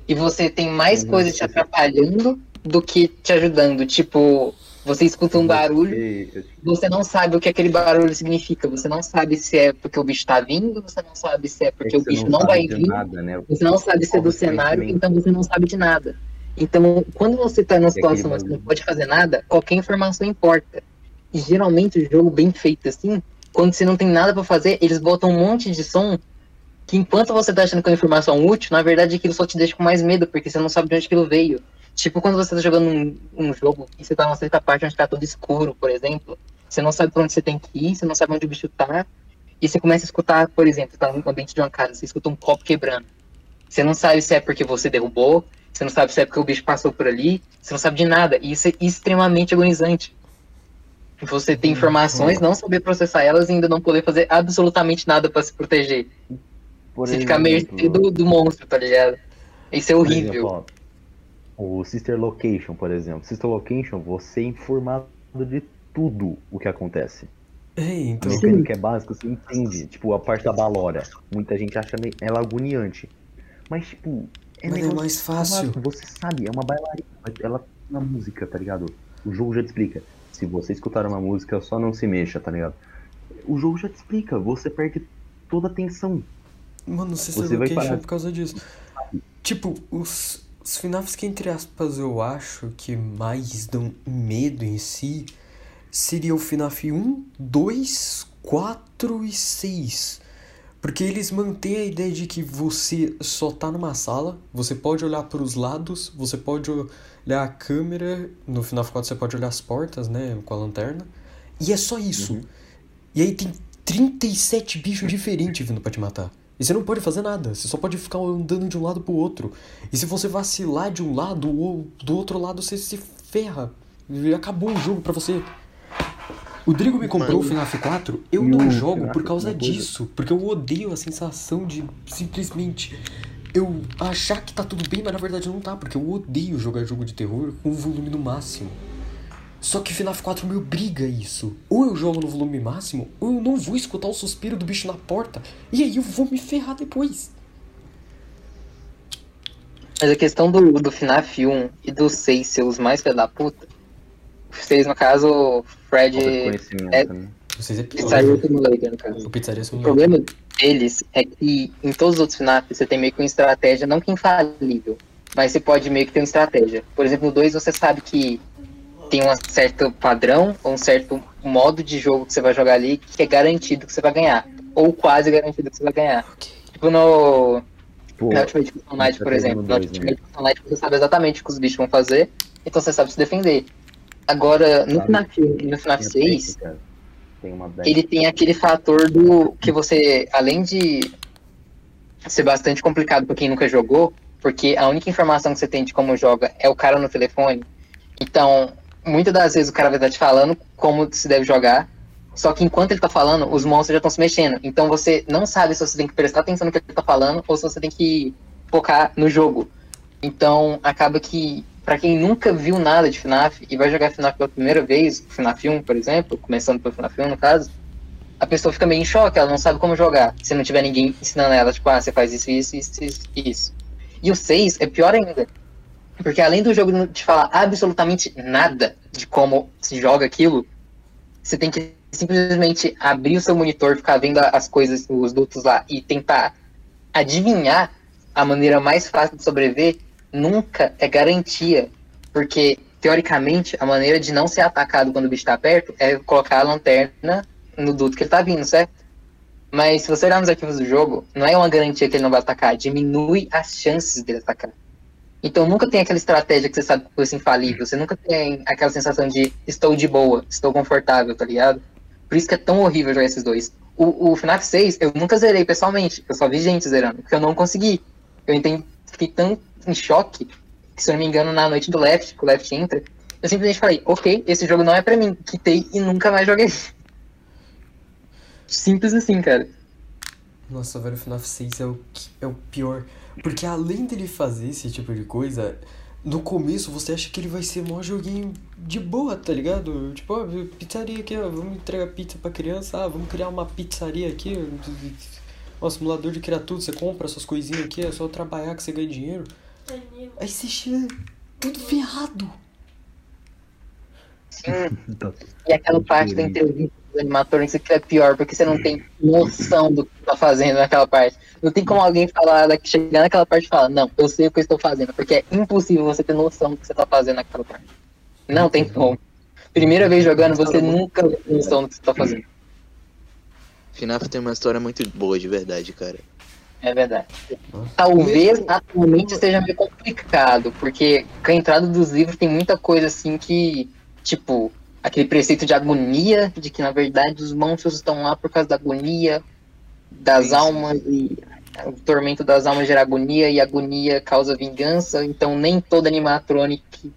e você tem mais Uhum. coisas te atrapalhando do que te ajudando. Tipo, você escuta um barulho, você não sabe o que aquele barulho significa. Você não sabe se é porque o bicho tá vindo, você não sabe se é porque é o bicho não, sabe vai vir, Nada, né? você não sabe se é do cenário, então você não sabe de nada. Então, quando você tá numa situação aquele onde você não pode fazer nada, qualquer informação importa. E geralmente o jogo bem feito assim, quando você não tem nada pra fazer, eles botam um monte de som que enquanto você tá achando que é uma informação útil, na verdade aquilo só te deixa com mais medo, porque você não sabe de onde aquilo veio. Tipo quando você tá jogando um, um jogo e você tá numa certa parte onde tá tudo escuro, por exemplo, você não sabe pra onde você tem que ir, você não sabe onde o bicho tá, e você começa a escutar, por exemplo, tá no ambiente de uma casa, você escuta um copo quebrando. Você não sabe se é porque você derrubou, Você não sabe se é porque o bicho passou por ali, você não sabe de nada. E isso é extremamente agonizante. Você tem informações, não saber processar elas e ainda não poder fazer absolutamente nada pra se proteger. Por você fica mercê do, do monstro, tá ligado? Isso é horrível. exemplo, ó, o Sister Location, por exemplo. Sister Location, você é informado de tudo o que acontece. É, A então. mecânica é básica, você entende. Tipo, a parte da balora. Muita gente acha meio- ela agoniante. Mas, tipo, é Mas é mais fácil. Você sabe, é uma bailarina. Ela na música, tá ligado? O jogo já te explica. Se você escutar uma música, só não se mexa, tá ligado? O jogo já te explica. Você perde toda a atenção. Mano, Sister Você vai é por causa disso. Tipo, os, os FNAFs que, entre aspas, eu acho que mais dão medo em si seria o FNAF 1, 2, 4 e 6. Porque eles mantêm a ideia de que você só tá numa sala, você pode olhar para os lados, você pode olhar a câmera, no FNAF 4 você pode olhar as portas, né, com a lanterna, e é só isso. E aí tem 37 bichos diferentes vindo pra te matar. E você não pode fazer nada, você só pode ficar andando de um lado pro outro. E se você vacilar de um lado ou do outro lado, você se ferra. E acabou o jogo pra você. O Drigo me comprou o FNAF 4, eu não jogo por causa coisa- disso. Porque eu odeio a sensação de simplesmente eu achar que tá tudo bem, mas na verdade não tá. Porque eu odeio jogar jogo de terror com o volume no máximo. Só que FNAF 4 me obriga a isso. Ou eu jogo no volume máximo, ou eu não vou escutar o suspiro do bicho na porta. E aí eu vou me ferrar depois. Mas a questão do, do FNAF 1 e do 6 ser os mais filha da puta. 6, no caso, o Fred. É- né? Vocês é. Pizzaria Simulator, no caso. O Pizzaria O problema deles é que em todos os outros FNAF você tem meio que uma estratégia, não que infalível, mas você pode meio que ter uma estratégia. Por exemplo, no 2 você sabe que tem um certo padrão, ou um certo modo de jogo que você vai jogar ali que é garantido que você vai ganhar. Ou quase garantido que você vai ganhar. Tipo no, Pô, na Ultimate Custom Night, tá por exemplo. Na dois, né? Ultimate Custom Night você sabe exatamente o que os bichos vão fazer, então você sabe se defender. Agora, no Sabe. FNAF 1 no FNAF tem a 6, técnica, Tem ele tem aquele fator do que você, além de ser bastante complicado pra quem nunca jogou, porque a única informação que você tem de como joga é o cara no telefone. Então, muitas das vezes o cara vai estar te falando como se deve jogar, só que enquanto ele tá falando, os monstros já estão se mexendo. Então você não sabe se você tem que prestar atenção no que ele tá falando ou se você tem que focar no jogo. Então, acaba que Pra quem nunca viu nada de FNAF e vai jogar FNAF pela primeira vez, FNAF 1, por exemplo, começando pelo FNAF 1 no caso, a pessoa fica meio em choque, ela não sabe como jogar. Se não tiver ninguém ensinando ela, tipo, ah, você faz isso, isso, isso, isso. E o 6 é pior ainda. Porque além do jogo não te falar absolutamente nada de como se joga aquilo, você tem que simplesmente abrir o seu monitor, ficar vendo as coisas, os dutos lá e tentar adivinhar a maneira mais fácil de sobreviver, nunca é garantia. Porque, teoricamente, a maneira de não ser atacado quando o bicho tá perto é colocar a lanterna no duto que ele tá vindo, certo? Mas se você olhar nos arquivos do jogo, não é uma garantia que ele não vai atacar, diminui as chances dele atacar. Então nunca tem aquela estratégia que você sabe que fosse infalível, você nunca tem aquela sensação de estou de boa, estou confortável, tá ligado? Por isso que é tão horrível jogar esses dois. O, o FNAF 6 eu nunca zerei pessoalmente, eu só vi gente zerando, porque eu não consegui. Eu entendi, fiquei tão em choque que, se eu não me engano, na noite do Left, que o Left entra, eu simplesmente falei, ok, esse jogo não é pra mim, quitei e nunca mais joguei. Simples assim, cara. Nossa, velho, o FNAF 6 é o, é o pior. Porque além dele fazer esse tipo de coisa, no começo você acha que ele vai ser mó joguinho de boa, tá ligado? Tipo, ó, pizzaria aqui, ó, vamos entregar pizza pra criança, ah, vamos criar uma pizzaria aqui. Ó, simulador de criar tudo, você compra essas coisinhas aqui, é só trabalhar que você ganha dinheiro. Aí você chega tudo ferrado. Sim. Tá E aquela parte da entrevista dos animatrônicos que é pior, porque você não tem noção do que tá fazendo naquela parte. Não tem como alguém falar, chegar naquela parte e falar, não, eu sei o que eu estou fazendo, porque é impossível você ter noção do que você tá fazendo naquela parte. Não tem como. Primeira vez jogando, você nunca ter noção do que você tá fazendo. FNAF tem uma história muito boa, de verdade, cara. É verdade. Talvez atualmente seja meio complicado, porque com a entrada dos livros tem muita coisa assim que, tipo, aquele preceito de agonia, de que na verdade os monstros estão lá por causa da agonia das sim. almas e o tormento das almas gera agonia e agonia causa vingança, então nem todo animatronic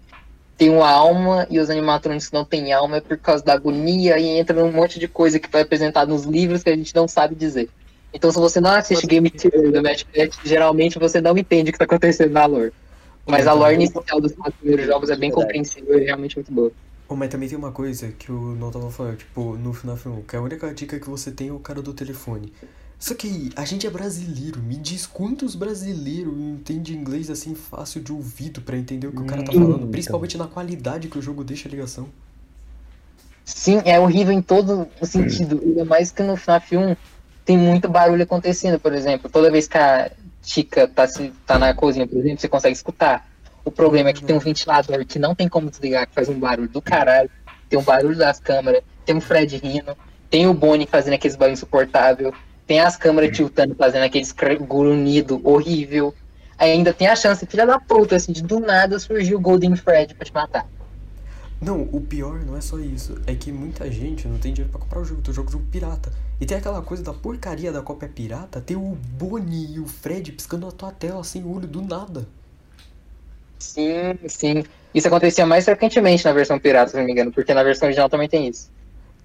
tem uma alma e os animatronics não têm alma é por causa da agonia e entra num monte de coisa que foi apresentado nos livros que a gente não sabe dizer. Então se você não assiste Game Theory do Match Pet, geralmente você não entende o que está acontecendo na lore. Mas a lore inicial dos quatro primeiros jogos é bem compreensível e realmente muito boa. Oh, mas também tem uma coisa que o não tava falando, tipo, no FNAF 1, que a única dica que você tem é o cara do telefone. Só que a gente é brasileiro, me diz quantos brasileiros entendem inglês assim fácil de ouvido pra entender o que o cara tá Hum, falando, então. principalmente na qualidade que o jogo deixa a ligação. Sim, é horrível em todo o sentido. Ainda mais que no FNAF 1 tem muito barulho acontecendo, por exemplo. Toda vez que a Chica tá, se, tá na cozinha, por exemplo, você consegue escutar. O problema é que tem um ventilador que não tem como desligar, que faz um barulho do caralho. Tem um barulho das câmeras, tem o Fred rindo, tem o Bonnie fazendo aqueles barulhos insuportáveis, tem as câmeras tiltando, fazendo aqueles grunhido horrível. Ainda tem a chance, filha da puta, assim, de do nada surgir o Golden Fred pra te matar. Não, o pior não é só isso, é que muita gente não tem dinheiro pra comprar o jogo, tu joga o jogo pirata. E tem aquela coisa da porcaria da cópia pirata, tem o Bonnie e o Fred piscando na tua tela sem olho do nada. Sim, sim. Isso acontecia mais frequentemente na versão pirata, se não me engano, porque na versão original também tem isso.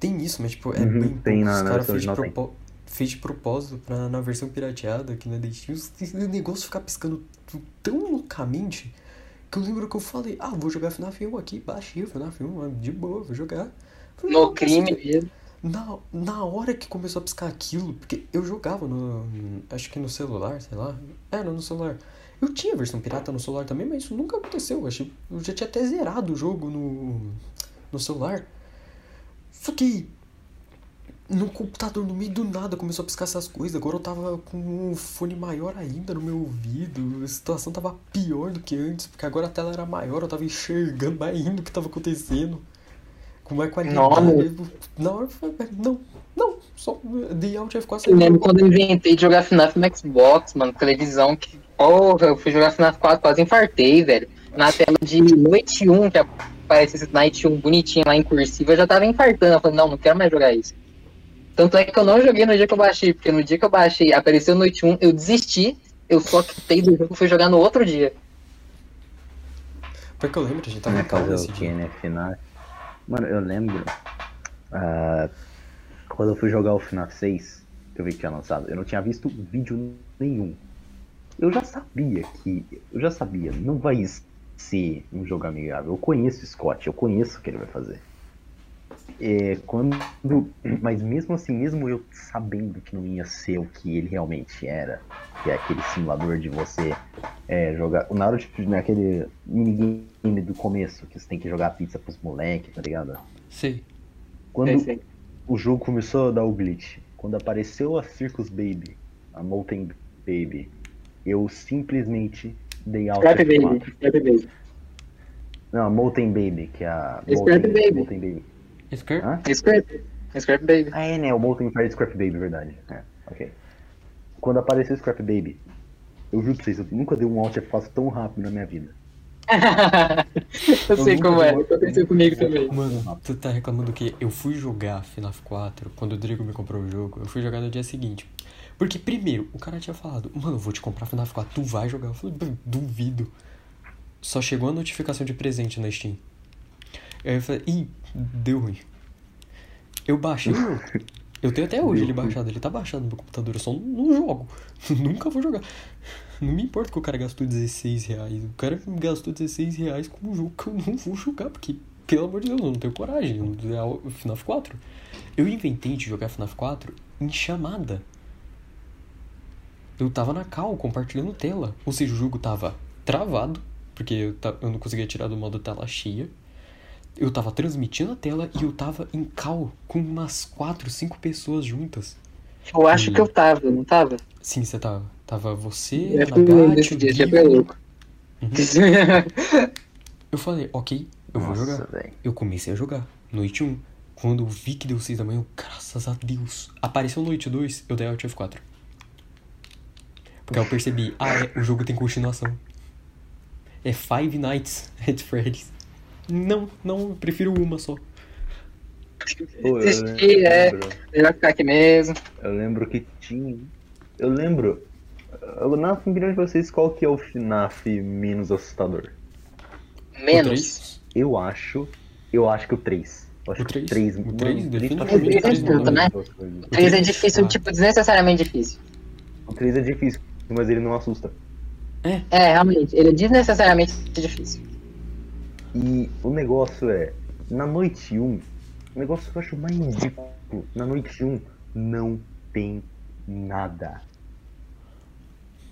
Tem isso, mas tipo, é Uhum, bem tem pouco. na- Os caras fez, propó- fez de propósito pra na versão pirateada, que na Destiny, o negócio ficar piscando tão loucamente que eu lembro que eu falei, ah, vou jogar FNAF 1 aqui, baixei o FNAF 1, de boa, vou jogar. Falei, No "Não, crime cacete." mesmo. Na, na hora que começou a piscar aquilo, porque eu jogava no. Acho que no celular, sei lá. Era no celular. Eu tinha versão pirata no celular também, mas isso nunca aconteceu. Eu, achei, eu já tinha até zerado o jogo no, no celular. Só que no computador, no meio do nada, começou a piscar essas coisas. Agora eu tava com um fone maior ainda no meu ouvido. A situação tava pior do que antes, porque agora a tela era maior, eu tava enxergando mais ainda o que tava acontecendo. Com mais qualidade. Na hora eu falei, não, não, só dei Alt F4 Eu lembro quando eu inventei de jogar FNAF no Xbox, mano, televisão, que porra, eu fui jogar FNAF 4, quase infartei, velho. Na tela de Noite 1, que aparece esse Night 1 bonitinho lá em cursiva, eu já tava infartando. Eu falei, não, não quero mais jogar isso. Tanto é que eu não joguei no dia que eu baixei, porque no dia que eu baixei, apareceu Noite 1, eu desisti, eu só quitei do jogo e fui jogar no outro dia. Porque eu lembro, a gente tava casa fazer nesse o que, dia. né? FNAF. Mano, eu lembro. ah, quando eu fui jogar o FNAF 6, que eu vi que tinha lançado, eu não tinha visto vídeo nenhum. Eu já sabia que. Eu já sabia, não vai ser um jogo amigável. Eu conheço o Scott, eu conheço o que ele vai fazer. É, quando, mas mesmo assim, mesmo eu sabendo que não ia ser o que ele realmente era, que é aquele simulador de você é, jogar. O Naruto, tipo, naquele minigame do começo, que você tem que jogar pizza pros moleques, tá ligado? Sei. Quando É aí. o jogo começou a dar o glitch, quando apareceu a Circus Baby, a Molten Baby, eu simplesmente dei alt Scrap F4. Baby, Scrap Baby. Não, a Molten Baby, que é a. Molten Baby. Molten Baby. Scrap? Hã? Scrap, Scrap Baby. Ah, é, né? O Molten Fire Scrap Baby, verdade. É, ok. Quando apareceu o Scrap Baby, eu juro pra vocês, eu nunca dei um alt F4 tão rápido na minha vida. eu sei nunca como é, aconteceu comigo também. Mano, tu tá reclamando que eu fui jogar FNAF 4 quando o Drigo me comprou o jogo. Eu fui jogar no dia seguinte. Porque, primeiro, o cara tinha falado, mano, eu vou te comprar FNAF 4, tu vai jogar. Eu falei, "Bem, duvido. Só chegou a notificação de presente na Steam. Aí eu falei, ih, deu ruim. Eu baixei o. Eu tenho até hoje ele baixado, ele tá baixado no meu computador, eu só não jogo. Nunca vou jogar. Não me importa que o cara gastou 16 reais. O cara gastou 16 reais com um jogo que eu não vou jogar, porque, pelo amor de Deus, eu não tenho coragem. O FNAF 4. Eu inventei de jogar FNAF 4 em chamada. Eu tava na cal, compartilhando tela. Ou seja, o jogo tava travado, porque eu, eu não conseguia tirar do modo tela cheia. Eu tava transmitindo a tela e eu tava em cal com umas 4, 5 pessoas juntas. Eu acho que eu tava, não tava? Sim, você tava. Tava você, Eu desse o dia, bem louco. Eu falei, ok, eu vou Nossa, jogar. velho. Eu comecei a jogar. Noite 1. Quando eu vi que deu 6 da manhã, eu, graças a Deus. Apareceu noite 2, eu dei Alt F4. Porque aí eu percebi, ah, é, o jogo tem continuação. É Five Nights at Freddy's. Não, não, eu prefiro uma só. Pô, eu Desisti, é. Melhor ficar aqui mesmo. eu lembro que tinha. Eu lembro. Eu- Na opinião de vocês, qual que é o FNAF menos assustador? O Menos. Eu acho. Eu acho que o 3. Eu acho O que três? o 3. O três, definitivamente o três é tanto, né? O Três é difícil, Ah. tipo, desnecessariamente difícil. 3 é difícil, mas ele não assusta. É, realmente, ele é desnecessariamente difícil. E o negócio é, na noite 1, o negócio que eu acho mais ridículo, na noite 1 não tem nada.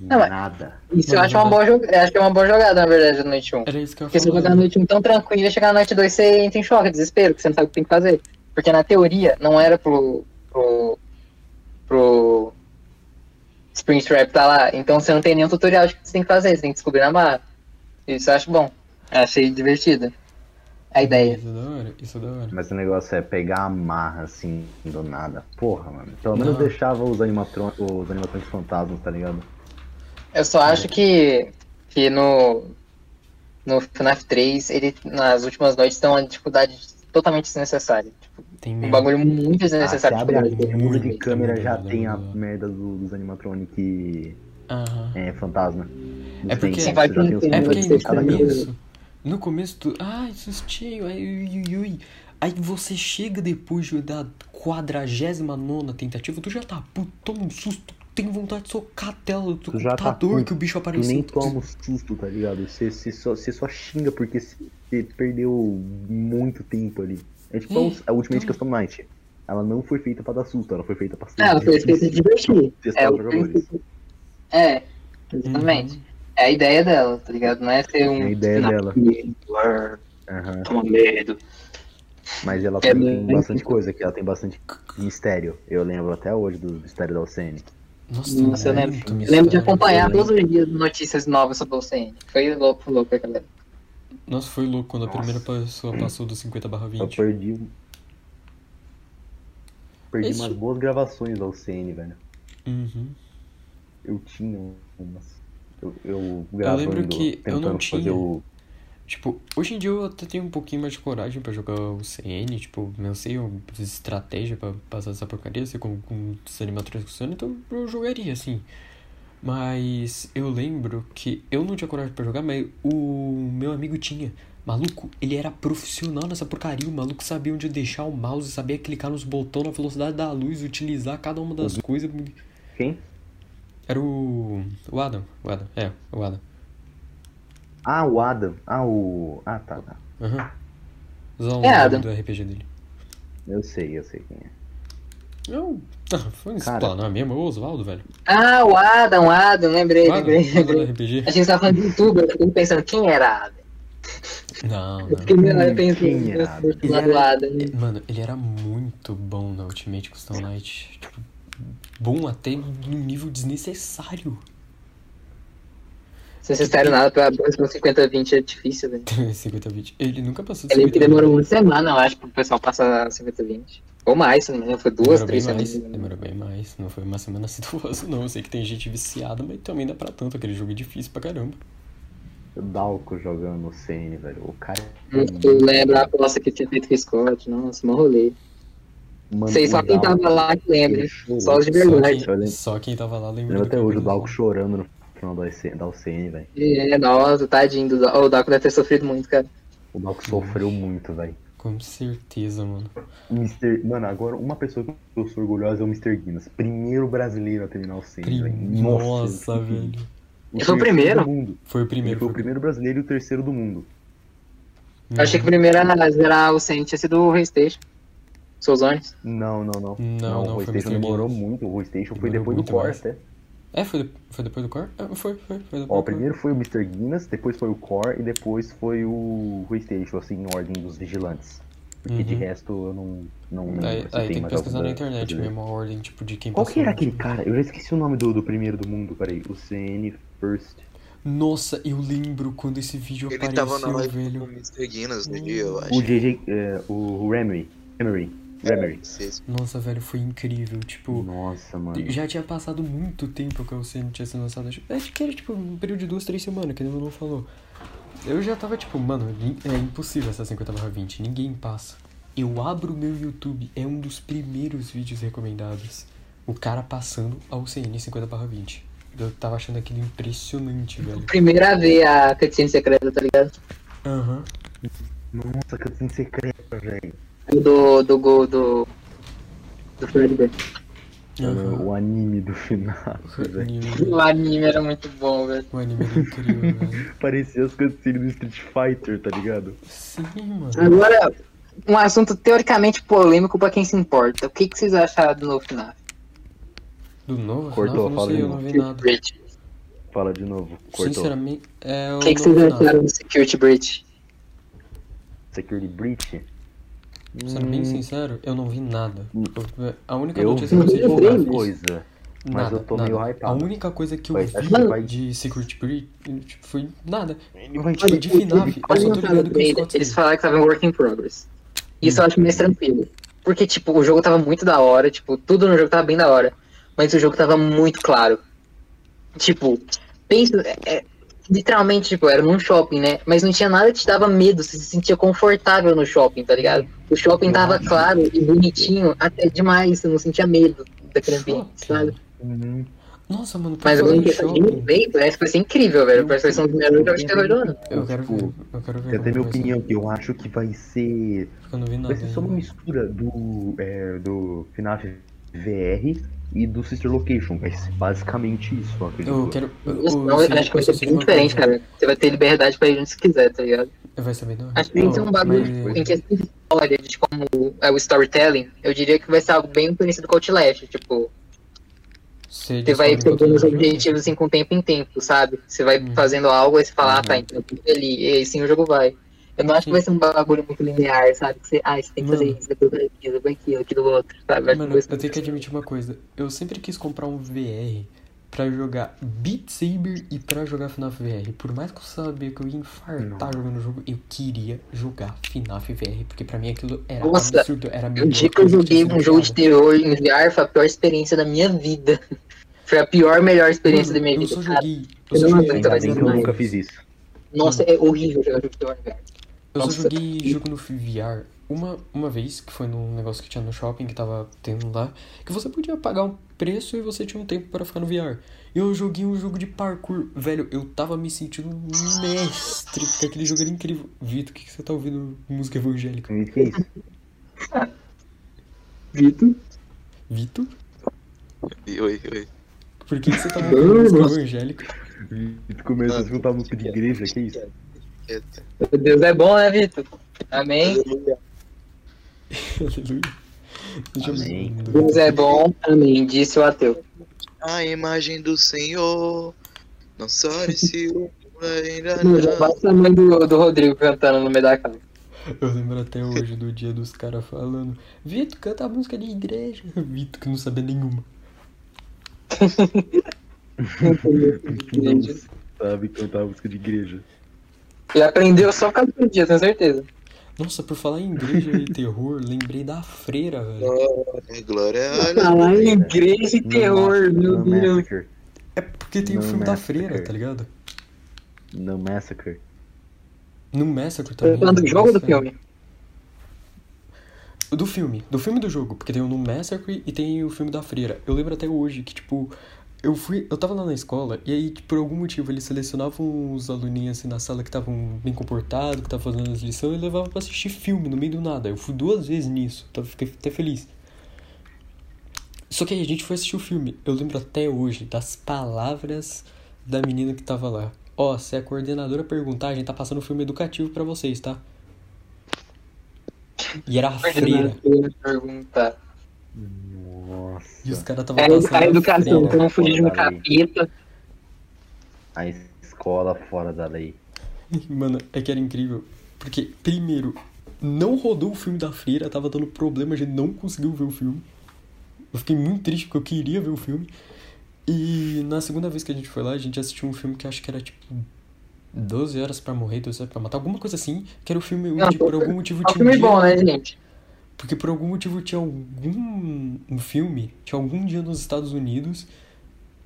Não, mas- nada. Isso eu acho uma boa jogada. Acho que é uma boa jogada, na verdade, na noite 1. Era isso que eu Porque se você jogar na noite 1 tão tranquilo e chegar na noite 2, você entra em choque, desespero, que você não sabe o que tem que fazer. Porque na teoria não era pro. pro. pro. Springtrap tá lá. Então você não tem nenhum tutorial de que você tem que fazer, você tem que descobrir na barra. Isso eu acho bom. Eu achei divertido. A ideia. Isso é da hora, isso é da hora. Mas o negócio é pegar a marra assim, do nada. Porra, mano. Pelo menos Não. deixava os, animatron os animatrônicos fantasmas, tá ligado? Eu só acho que. que no. no FNAF 3, ele, nas últimas noites, tem uma dificuldade totalmente desnecessária. Tipo, Tem um mesmo. bagulho muito Ah, desnecessário. abre a muda de muito, câmera muito, já muito, tem a merda do- dos animatronic Aham. é, fantasma. É porque- Tem, Você vai já tem os com- É Tem porque que aí no começo, tu, ai, sustinho, ai, ui, ui, ui. Aí você chega depois da quadragésima nona tentativa, tu já tá, puto, toma um susto, tem vontade de socar a tela do Tu já tá computador puto, que o bicho Tu apareceu. nem toma um susto, tá ligado? Você, você, só, você só xinga porque você perdeu muito tempo ali. É tipo É, a Ultimate então- Custom Night. Ela não foi feita pra dar susto, ela foi feita pra ser É, ela foi feita de divertir. testar É, os o jogadores. É, exatamente. Uhum. É a ideia dela, tá ligado? Não é ser um. É a ideia dela. dela. Aham. Toma medo. Mas ela É tem bem- bastante coisa aqui, ela tem bastante mistério. Eu lembro até hoje do mistério da Alcene. Nossa, Nossa, eu lembro. Eu mistério. lembro de acompanhar eu todos os dias notícias novas sobre o OCN. Foi louco, louco aquela época. Nossa, foi louco quando a Nossa. primeira pessoa passou dos 50 barra Eu 20. perdi. Perdi Esse- umas boas gravações da Alcene, velho. Uhum. Eu tinha umas. Eu, eu Eu lembro que eu não fazer tinha. o. Tipo, hoje em dia eu até tenho um pouquinho mais de coragem pra jogar o CN, tipo, não sei, eu preciso de estratégia pra passar essa porcaria, sei como com os animatrônicos funcionam, então eu jogaria, assim. Mas eu lembro que eu não tinha coragem pra jogar, mas o meu amigo tinha. Maluco, ele era profissional nessa porcaria, o maluco sabia onde deixar o mouse, sabia clicar nos botões na velocidade da luz, utilizar cada uma das coisas. Quem? Era o. O Adam, o Adam, é, o Adam. Ah, o Adam. Ah, o. Ah, tá, tá. Aham. O É Adam. do RPG dele. Eu sei, eu sei quem é. Eu. Ah, foi Cara. explanar mesmo, é o Oswaldo, velho. Ah, o Adam, o Adam, lembrei, O Adam, lembrei, o Adam do lembrei. RPG. A gente tava falando de youtuber, eu fiquei pensando, quem era Adam? Não, Eu fiquei não. eu pensei Quem era Adam? lado do Adam. Mano, ele era muito bom na Ultimate Custom Night. Tipo, bom até num nível desnecessário. Se vocês disseram nada pra próxima 50-20 é difícil, velho. 50-20. Ele nunca passou de Eu lembro que 50-20. demorou uma semana, eu acho, pro pessoal passar 50-20. Ou mais, se não me engano, foi duas, Demorou três bem mais, semanas. demorou bem mais. Não foi uma semana assiduosa, não. Eu sei que tem gente viciada, mas também dá pra tanto. Aquele jogo é difícil pra caramba. O Dalco jogando no CN, velho. O cara. Eu lembro a aposta que tinha feito com o Scott, nossa, mó rolê. Mano, Sei só quem tava lá que lembra. ele. Só os de Só verdade. Quem, só quem tava lá Eu lembra lembro do até hoje o Dalco chorando no final da UCN, da UCN, velho. É, nossa, tadinho do. O Dalco deve ter sofrido muito, cara. O Dalco sofreu muito, velho. Com certeza, mano. Mr. Mano, agora uma pessoa que eu sou orgulhosa é o Mr. Guinness. Primeiro brasileiro a terminar o CN, Prim- velho. Nossa, velho. Ele foi o primeiro? do mundo. Foi o Ele primeiro. foi o primeiro brasileiro e o terceiro do mundo. Eu achei que o primeiro a zerar o Senna tinha sido o Raystation. Souzones. Não, não, não. Não, não, o PlayStation demorou muito. O PlayStation foi depois do Core até. É, foi, de- foi depois do Core? É, foi, foi, foi depois Ó, primeiro foi o Mr. Guinness, depois foi o Core e depois foi o PlayStation, assim, em ordem dos vigilantes. Porque de Uhum. resto eu não, não lembro Aí, aí tem que pesquisar na internet mesmo a ordem, tipo, de quem Qual que era no aquele cara? Eu já esqueci o nome do, do primeiro do mundo, peraí. O CN First. Nossa, eu lembro quando esse vídeo Ele apareceu, tava na live com o velho. Mr. Guinness no dia, eu acho. O JJ, é, o Remery. Remery. Esse- esse. Nossa, velho, foi incrível. Tipo, Nossa, mano. já tinha passado muito tempo que o CN tinha sido lançado. Acho que era, tipo, um período de duas, três semanas, que ele não falou. Eu já tava, tipo, mano, é impossível essa 50 barra 20, ninguém passa. Eu abro o meu YouTube, é um dos primeiros vídeos recomendados. O cara passando ao CN 50 barra 20. Eu tava achando aquilo impressionante, velho. Primeiro a ver a cutscene secreta, tá ligado? Aham. Nossa, cutscene secreta, velho. Do. do gol do. Do Fredbear. aham. O anime do final, O anime, O anime era muito bom, velho. o anime era incrível, velho. Parecia as cutscenes do Street Fighter, tá ligado? Sim, mano. Agora, um assunto teoricamente polêmico pra quem se importa. O que, que vocês acharam do novo final? Do novo? Cortou, fala sei, de eu não novo. vi nada. Breach. Fala de novo. Cortou. Sinceramente, é o O que, que vocês acharam do Security Breach? Security Breach? Sendo bem Hum, sincero, eu não vi nada. Eu- a única Eu notícia que eu sei uma coisa. mas nada, eu tô nada. meio A hypado. única coisa que eu Vai- vi que vai- de Secret Breach tipo, foi nada. Tipo, de FNAF, eu só tô ligado que os Eles falaram que tava em work in progress. Isso eu acho mais tranquilo. Porque, tipo, o jogo tava muito da hora, tipo, tudo no jogo tava bem da hora. Mas o jogo tava muito claro. Tipo, pensa, é, literalmente, tipo, era num shopping, né? Mas não tinha nada que te dava medo, você se sentia confortável no shopping, tá ligado? O shopping tava claro e bonitinho, até demais, você não sentia medo daquele ambiente, sabe? Uhum. Nossa, mano, Mas falar agora em em questão de shopping, gameplay, parece que vai ser incrível, velho. Parece que vai ser um dos melhores jogos de terror do ano. eu quero ver, Tipo, eu quero ver. Eu tenho minha opinião, que eu acho que vai ser. Eu não vi nada Vai ser só uma mistura do, é, do FNAF VR e do Sister Location. Vai ser basicamente isso, eu acredito. Eu quero. eu- eu- não, eu acho que vai ser bem diferente, cara. Você vai ter liberdade pra ir onde você quiser, tá ligado? Vai. Acho que tem que ser um bagulho mas- em questão de história, de como é o storytelling, eu diria que vai ser algo bem parecido com o Outlast, tipo, Você você vai pegando os jogo? objetivos assim com tempo em tempo, sabe? Você vai Hum. fazendo algo, aí você fala, ah, Uhum. tá, então tudo ali, e aí sim o jogo vai. Eu não acho que vai ser um bagulho muito linear, sabe? Que você, ah, você tem que fazer isso, depois aquilo, depois aquilo, aquilo outro, sabe? Mano, eu tenho que admitir uma coisa. Eu sempre quis comprar um VR pra jogar Beat Saber e pra jogar FNAF VR. Por mais que eu sabia que eu ia infartar jogando o jogo, eu queria jogar FNAF VR. Porque pra mim aquilo era Nossa, absurdo. Era a O dia que eu joguei um jogo de terror em VR foi a pior experiência da minha vida. Foi a pior, melhor experiência Mano, da minha eu vida. só joguei. Eu Eu só joguei. eu nunca fiz isso. Nossa, é horrível jogar jogo de terror, velho. Eu só Nossa. joguei jogo no VR uma, uma vez, que foi num negócio que tinha no shopping que tava tendo lá, que você podia pagar um preço e você tinha um tempo para ficar no VR. E eu joguei um jogo de parkour. Velho, eu tava me sentindo um mestre, porque aquele jogo era incrível. Vitor, o que, que você tá ouvindo música evangélica? O que é isso? Vitor? Vitor? Oi, oi. Por que, que você tá ouvindo música evangélica? Tu começa a escutar música de igreja, que isso? Deus é bom, né, Vitor? Amém. Aleluia. Amém. Deus é bom, amém, disse o ateu. A imagem do Senhor. Não só se o ainda Não, já não. basta a mãe do, do Rodrigo cantando no meio da casa. Eu lembro até hoje do dia dos caras falando Vitor, canta a música de igreja. Vitor, que não sabia nenhuma. Sabe cantar música de igreja. Ele aprendeu só por causa do dia, tenho certeza. Nossa, por falar em igreja e terror, lembrei da freira, velho. Glória. Falar em igreja e terror, meu no Deus. Massacre. É porque tem o No filme da Massacre. freira, tá ligado? No Massacre. No Massacre também. falando do jogo ou do Nossa. filme? Do filme, do filme do jogo, porque tem o No Massacre e tem o filme da freira. Eu lembro até hoje que, tipo, eu fui. Eu tava lá na escola e aí, tipo, por algum motivo, eles selecionavam os aluninhos assim na sala que estavam bem comportados, que estavam fazendo as lições e levavam pra assistir filme no meio do nada. Eu fui duas vezes nisso, então eu fiquei até feliz. Só que aí a gente foi assistir o filme. Eu lembro até hoje das palavras da menina que tava lá. Ó, se a coordenadora perguntar, a gente tá passando um filme educativo pra vocês, tá? E era a freira. Pergunta. Nossa. E os caras estavam É passando a educação, então fugir um lei. capeta. A escola fora da lei. Mano, é que era incrível. Porque, primeiro, não rodou o filme da freira, tava dando problema, a gente não conseguiu ver o filme. Eu fiquei muito triste porque eu queria ver o filme. E na segunda vez que a gente foi lá, a gente assistiu um filme que acho que era tipo 12 horas pra morrer, 12 horas pra matar, alguma coisa assim, que era o filme Não, onde por algum motivo É um tinha um filme dia- bom, né, gente? Porque por algum motivo tinha algum um filme, tinha algum dia nos Estados Unidos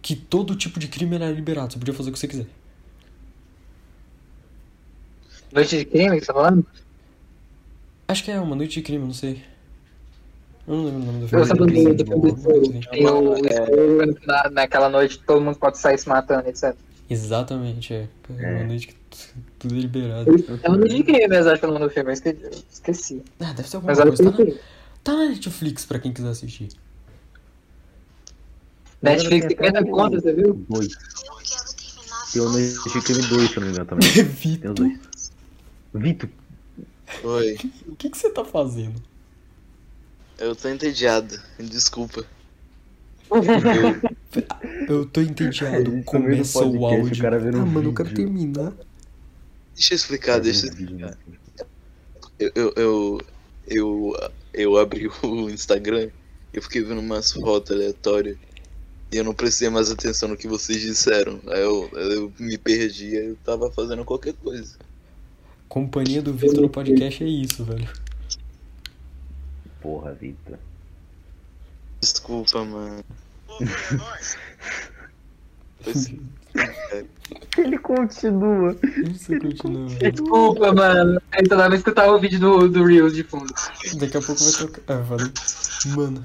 que todo tipo de crime era liberado, você podia fazer o que você quiser. Noite de crime, você tá falando? Acho que é uma noite de crime, não sei. Eu não lembro o nome do filme. Eu do do Estouro. Tem o Estouro na- naquela noite todo mundo pode sair se matando, etc. Exatamente, é. É uma É. noite que tudo é liberado. É noite de crime, acho que é o nome do filme, eu esque- eu esqueci. Ah, deve ser alguma Mas coisa. Tá na, tá na Netflix pra quem quiser assistir. Netflix Agora tem 50 até contas, você viu? Dois. Tem o Crime 2, se eu não me engano também. Tem os Vitor, dois. Vitor, Oi, o que, que você tá fazendo? eu tô entediado. Desculpa. Eu tô entediado. Começa o áudio. o cara ah, mano, eu quero terminar. Deixa eu explicar, deixa eu explicar. Eu, eu, eu, eu, eu abri o Instagram e eu fiquei vendo umas fotos aleatórias. E eu não prestei mais atenção no que vocês disseram. Aí eu, eu me perdi, aí eu tava fazendo qualquer coisa. Companhia do Vitor no podcast é isso, velho. Porra, Vitor. Desculpa, mano. Ele continua. Isso continua. velho. Desculpa, mano. Aí toda vez que eu tava o vídeo do, do Reels de fundo. Daqui a pouco vai tocar. Ah, falei. Mano,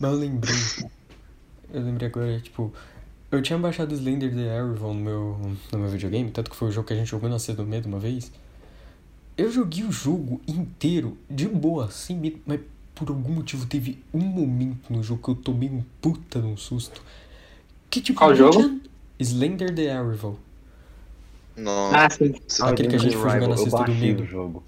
mas eu lembrei. Eu lembrei agora, tipo. Eu tinha baixado Slender The Arrival no meu, no meu videogame, tanto que foi o jogo que a gente jogou na Cedo Medo uma vez. Eu joguei o jogo inteiro, de boa, sem medo, mas por algum motivo teve um momento no jogo que eu tomei um puta de um susto. Que tipo. Qual jogo? tinha- Slender The Arrival. Nossa. Ah, sim. Aquele que a gente foi jogar na Eu Cesta do Medo. o jogo.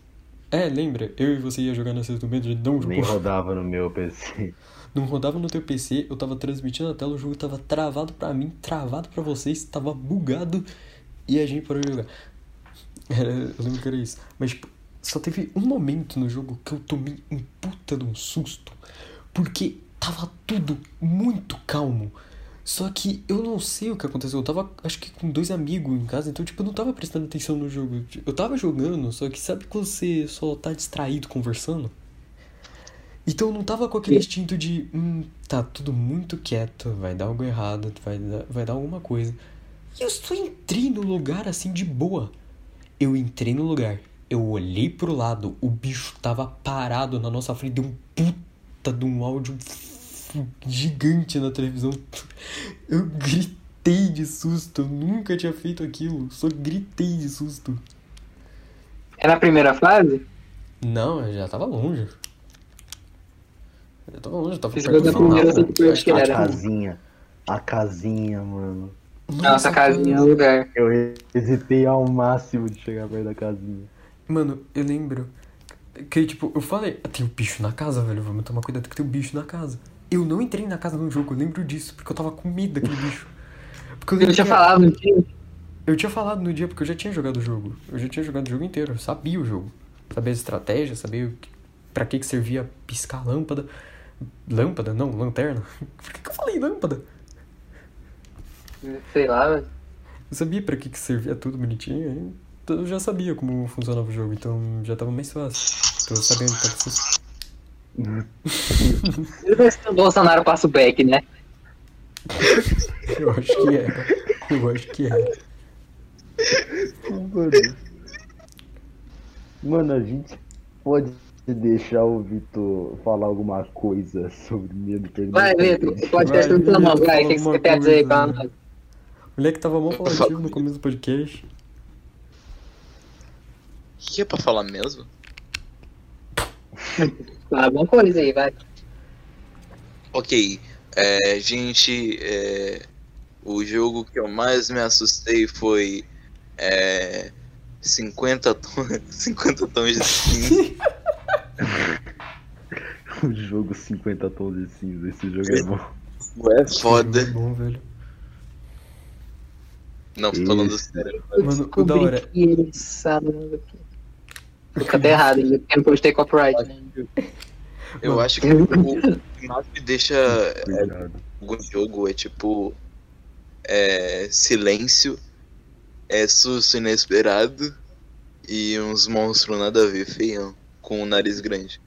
É, lembra? Eu e você ia jogar na Cesta do Medo, a gente não Nem jogou. rodava no meu PC. Não rodava no teu PC, eu tava transmitindo a tela, o jogo tava travado pra mim, travado pra vocês, tava bugado e a gente parou de jogar. Era, eu lembro que era isso. Mas, tipo, só teve um momento no jogo que eu tomei um puta de um susto. Porque tava tudo muito calmo. Só que eu não sei o que aconteceu. Eu tava, acho que com dois amigos em casa, então, tipo, eu não tava prestando atenção no jogo. Eu tava jogando, só que sabe quando você só tá distraído conversando? Então eu não tava com aquele instinto de, hum, tá tudo muito quieto, vai dar algo errado, vai dar, vai dar alguma coisa. E eu só entrei no lugar assim de boa. Eu entrei no lugar, eu olhei pro lado, o bicho tava parado na nossa frente, deu um puta de um áudio gigante na televisão. Eu gritei de susto, eu nunca tinha feito aquilo, só gritei de susto. É na primeira fase? Não, eu já tava longe. Eu já tava longe, eu tava perto do primeira final. eu sempre Acho que que A era. casinha. A casinha, mano. Nossa, casinha é o lugar. Eu hesitei ao máximo de chegar perto da casinha. Mano, eu lembro que, tipo, eu falei, "Ah, tem um bicho na casa, velho, vamos tomar cuidado que tem um bicho na casa. Eu não entrei na casa no jogo, eu lembro disso, porque eu tava com medo daquele bicho. Porque eu, Eu tinha que- falado no dia. Eu tinha falado no dia, porque eu já tinha jogado o jogo. Eu já tinha jogado o jogo inteiro, eu sabia o jogo. Sabia as estratégias, sabia o que, pra que que servia piscar a lâmpada. Lâmpada? Não, lanterna. Por que, que eu falei lâmpada? Sei lá, velho. Eu sabia pra que, que servia tudo bonitinho, então eu já sabia como funcionava o jogo, então já tava mais fácil. Então eu sabia onde susto. Depois que o Bolsonaro passa o back, né? Eu acho que era. Eu acho que era. Mano. Mano, a gente pode deixar o Vitor falar alguma coisa sobre medo perder. Vai, Vitor. O podcast Vai, não tá mal, Vitor, vai. O que que você quer dizer aí pra nós? O moleque tava mal falativo no começo do podcast. O que é pra falar mesmo? Ah, alguma coisa aí, vai. Ok, é, gente, é, o jogo que eu mais me assustei foi é, 50, tons, 50 tons de cinza. O jogo 50 tons de cinza, esse jogo é bom. É foda. É bom, velho. Não, tô falando sério. Mano, o da hora- que ele sabe Fica errado, ainda, porque não pode ter copyright. né? Eu acho que o que mais me deixa Cuidado. algum jogo é tipo é, silêncio, é susto inesperado e uns monstros nada a ver, feião, com o nariz grande.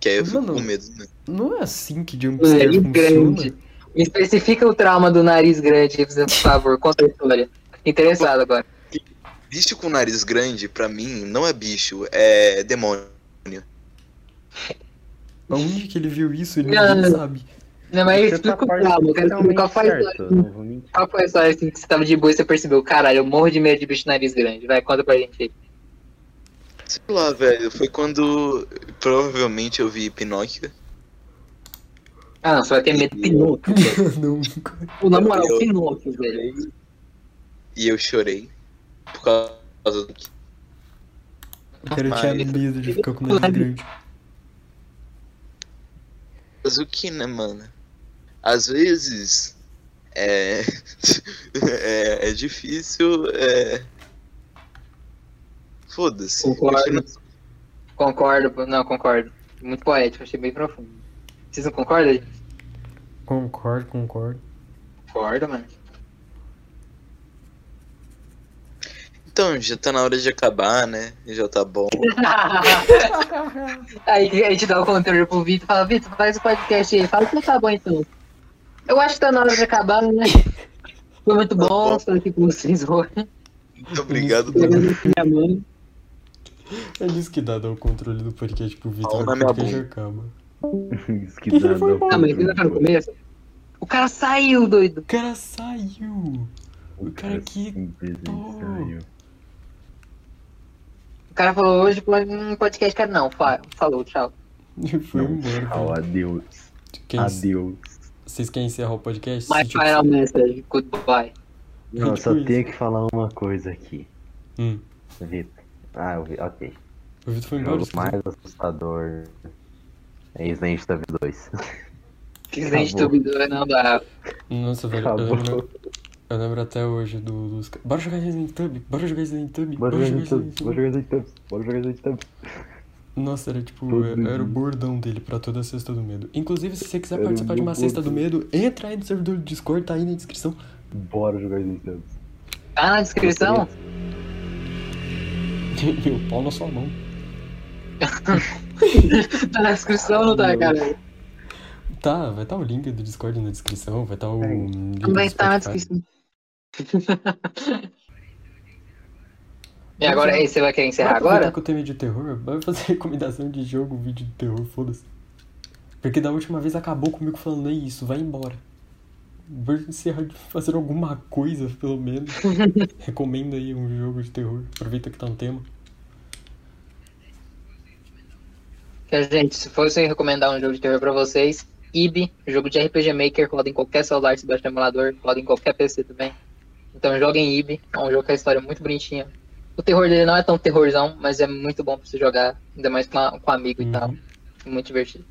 Que aí eu fico Mano, com medo, né? Não é assim que Jumpscare Nariz funciona. grande. Me especifica o trauma do nariz grande, por favor, conta a história. Interessado agora. Bicho com nariz grande, pra mim, não é bicho, é demônio. Aonde que ele viu isso? Ele Não, não. sabe. Não, mas tá explica o trauma. Eu quero qual foi. Qual foi a história assim que você tava de boa e você percebeu? Caralho, eu morro de medo de bicho nariz grande. Vai, conta pra gente aí. Sei lá, velho. Foi quando provavelmente eu vi Pinóquio. Ah, não, você vai ter medo de Pinóquio. Pô, na moral, Pinóquio, velho. E eu chorei. Por causa do. O cara tinha Mas- medo de ficar com o nariz grande. Mas o que, né, mano? Às vezes. É. é, é difícil. É. Foda-se. Concordo. Concordo, não, concordo. Muito poético, achei bem profundo. Vocês não concordam? Concordo, concordo. Concordo, mano. Então, já tá na hora de acabar, né? Já tá bom. aí a gente dá o controle pro Vitor e fala, Vitor, faz o podcast aí. Fala que tá bom então. Eu acho que tá na hora de acabar, né? Foi muito bom estar aqui com vocês hoje. Muito obrigado. Minha mãe. É isso que dá dar o controle do podcast pro Vitor. Na O minha bunda. acaba. Isso que dá, dá embora. Ah, tá começo? O cara saiu, doido. O cara saiu. O cara que. O cara falou hoje um podcast, cara. Não, fa- falou, tchau. Foi Não, embora. tchau, adeus. Quem- Adeus. Vocês querem encerrar o podcast? My tipo, final message, goodbye. Não, eu só isso. tenho que falar uma coisa aqui. Hum. Vitor. Ah, eu vi. Ok. O Vitor foi O embora. jogo mais assustador é Resident Evil 2. Resident Acabou. Evil 2 não dá. Nossa, velho, eu Acabou. lembro, eu lembro até hoje do, dos. Bora jogar Resident Evil, bora jogar Resident Evil, Bora jogar Resident bora jogar Resident Evil, bora jogar. Nossa, era tipo, Todo era, era o bordão dele pra toda a Sexta do Medo. Inclusive, se você quiser Era o participar de uma meu Sexta do. Medo, entra aí no servidor do Discord, tá aí na descrição. Bora jogar Resident Evil. Tá na descrição? Meu pau na sua mão. tá na descrição ou não tá, cara? Tá, vai estar o link do Discord na descrição, vai estar o. Aí. link Também tá na descrição. E agora, aí, você vai querer encerrar Vai agora? que eu tenho de terror, vai fazer recomendação de jogo, vídeo de terror, foda-se. Porque da última vez acabou comigo falando, é isso, vai embora. Vou encerrar de fazer alguma coisa, pelo menos. Recomenda aí um jogo de terror. Aproveita que tá no tema. Gente, se fosse recomendar um jogo de terror pra vocês, IB, jogo de RPG Maker, roda em qualquer celular, se baixa emulador, roda em qualquer PC também. Então joguem IB, é um jogo com a história muito bonitinha. O terror dele não é tão terrorzão, mas é muito bom pra você jogar, ainda mais com, a, com amigo e tal. Uhum. Muito divertido.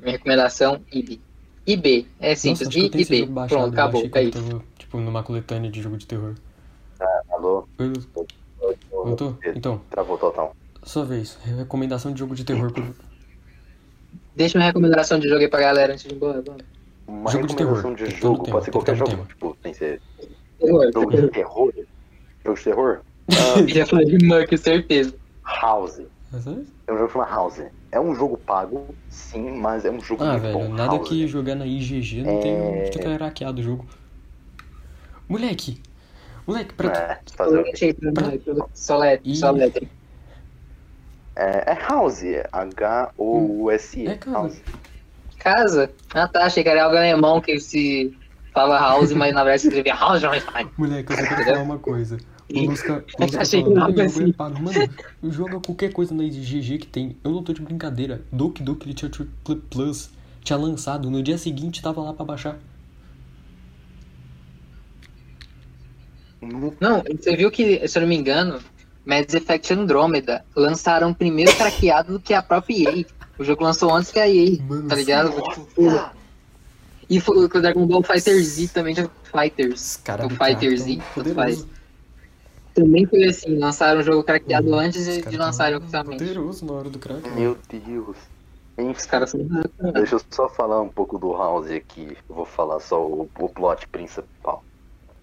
Minha recomendação, IB. IB, é Nossa, simples, eu I IB. jogo baixado. Pronto, eu acabou, é isso. tava, tipo, numa coletânea de jogo de terror. Alô? Oi, voltou? Então, Travou total. sua vez. Recomendação de jogo de terror. por- Deixa uma recomendação de jogo aí pra galera antes de ir embora. Uma Jogo de recomendação terror. de tá no jogo, pode ser qualquer jogo. Tipo, tem que ser Terror, jogo de terror. Jogo de terror? Já falei de Muck, certeza. House. É um jogo que chama House. É um jogo pago, sim, mas é um jogo Ah, muito velho, bom. nada House. que jogar na IGG não tem. É. Fica hackeado o jogo. Moleque! Moleque, pra tu. É, fazer o pra mim, Só letra, Ih. só letra. É, é House, é H-O-U-S-E. É, cara. House. Casa? Ah tá, achei que era algo alemão que se fala house, mas na verdade escrevia house Einstein. Moleque, eu só quero falar uma coisa. O Lusca, o Lusca Achei que falando, não, "Ah, o assim." Mano, joga qualquer coisa na GG que tem. Eu não tô de brincadeira. Doki Doki Literature Plus tinha lançado. No dia seguinte tava lá pra baixar. Não, você viu que, se eu não me engano, Mass Effect Andromeda lançaram primeiro craqueado do que a própria EA. O jogo lançou antes que a EA, Mano, tá ligado? Tipo, E foi o Dragon Ball Fighter Z também, já- Fighters. Os O do Fighter Z. Também foi assim, lançaram o jogo craqueado antes Os de, tão lançarem oficialmente. Poderoso na hora do crack. Meu Deus. Os Enfim, caras são deixa eu só falar um pouco do House aqui. Eu vou falar só o, o plot principal.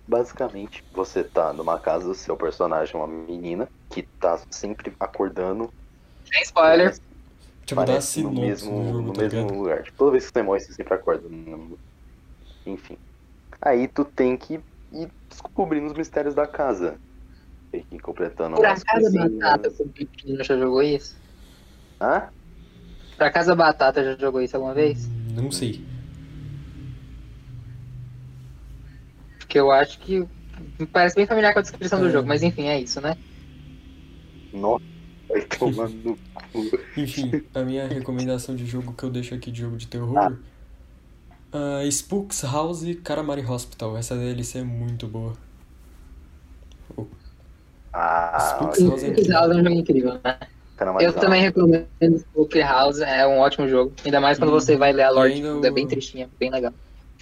Basicamente, você tá numa casa, o seu personagem é uma menina que tá sempre acordando. Sem spoiler. A parece no mesmo, do jogo, no tá mesmo ligado? lugar. Tipo, toda vez que você morre, você sempre acorda. Enfim. Aí tu tem que ir descobrindo os mistérios da casa. Tem que ir completando Por acaso coisinhas. batata com pepino já jogou isso? Hã? Pra Casa Batata já jogou isso alguma vez? Não sei. Porque eu acho que parece bem familiar com a descrição do É. jogo, mas enfim, é isso, né? Nossa, vai tomar no cu. Enfim, a minha recomendação de jogo que eu deixo aqui de jogo de terror. ah, Spooks House Karamari Hospital. Essa DLC é muito boa. Ah, Spooks House é Spook House é um jogo incrível, né? Eu também recomendo Spook House, é um ótimo jogo. Ainda mais quando E- você vai ler a lore, e tipo, é bem tristinha, bem legal.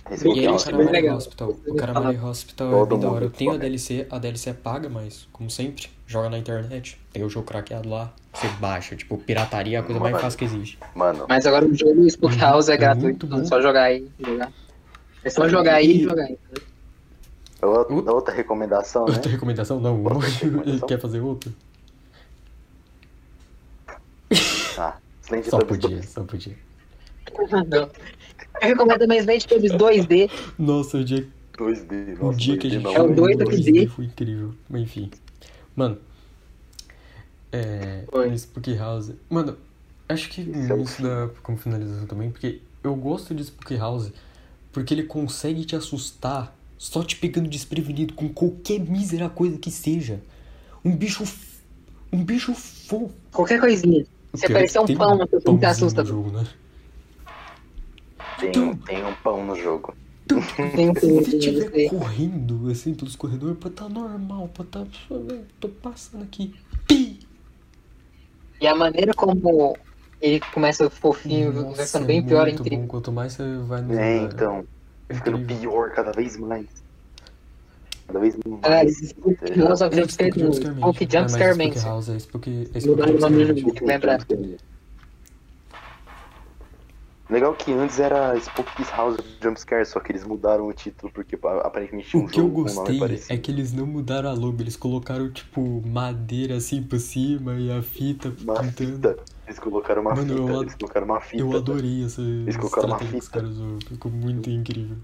Esse E é o legal. Hospital. O Karamari Hospital é bem da hora. Eu tenho a. DLC, a DLC é paga, mas, como sempre, joga na internet. Tem o jogo craqueado lá, você baixa. Tipo, pirataria é a coisa mais Mano. fácil que existe. Mano, Mas agora o jogo Spook Uhum, House é é gratuito, muito então é só jogar aí jogar. É só jogar aí e jogar aí. outra, Uh. outra recomendação, né? Outra recomendação? Não, Outra ele recomendação? quer fazer outra? Ah, Slend Só podia, só podia. Não. Eu recomendo também Slade Tubbies 2D. Nossa, o dia 2D, O nossa, dia que a 2D gente. É o jogou dois em aqui 2D dele. foi incrível. Mas enfim. Mano. É. Oi. no Spook House. Mano, acho que Esse é isso dá como finalização também, porque eu gosto de Spook House porque ele consegue te assustar só te pegando desprevenido com qualquer mísera coisa que seja. Um bicho. f- Um bicho fofo. Qualquer coisinha. Se é aparecer que um tem pão, você não te assusta. no jogo, né? Tem, um- tem um pão no jogo. Se sei. correndo assim pelos corredores, pode estar normal, pode estar. Tô passando aqui. Pi! E a maneira como ele começa fofinho, vai Nossa, ficando bem pior, é muito incrível. bom. Quanto mais você vai no. É, então. Vai ficando pior cada vez mais. Cada vez É, mais. Spook House of É, Jumpscare Spook Spook Jumpscare Mansion. É, Spook. House é Spook, é Jumpscare. Mansion. Legal que antes era Spooky's House Jumpscare, só que eles mudaram o título porque pa- aparentemente tinha um O que eu gostei é que eles não mudaram a logo, eles colocaram tipo madeira assim por cima e a fita Uma pintando. fita. Eles colocaram uma Mano, fita. eu Eles colocaram uma fita. Eu adorei essa colocaram uma estratégia que os fita. caras usaram, ficou muito incrível.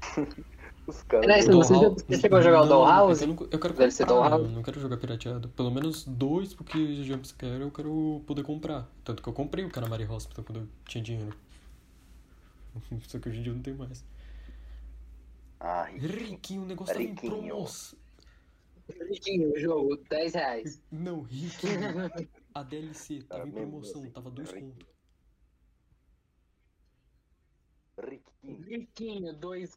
Os caras. Você já- você chegou a jogar o Não, Dollhouse? Eu, não- eu quero Deve ser comprar, Dollhouse. eu não quero jogar pirateado. Pelo menos dois, porque jumpscare eu quero poder comprar. Tanto que eu comprei o Calamari Hospital quando eu tinha dinheiro. Só que hoje em dia eu não tenho mais. Ah, riquinho. Riquinho, o negócio tava em Riquinho. promoção. Riquinho, o jogo, 10 reais. Não, riquinho. A DLC tava em promoção, tava dois riquinho. conto. Riquinho. Riquinho, dois.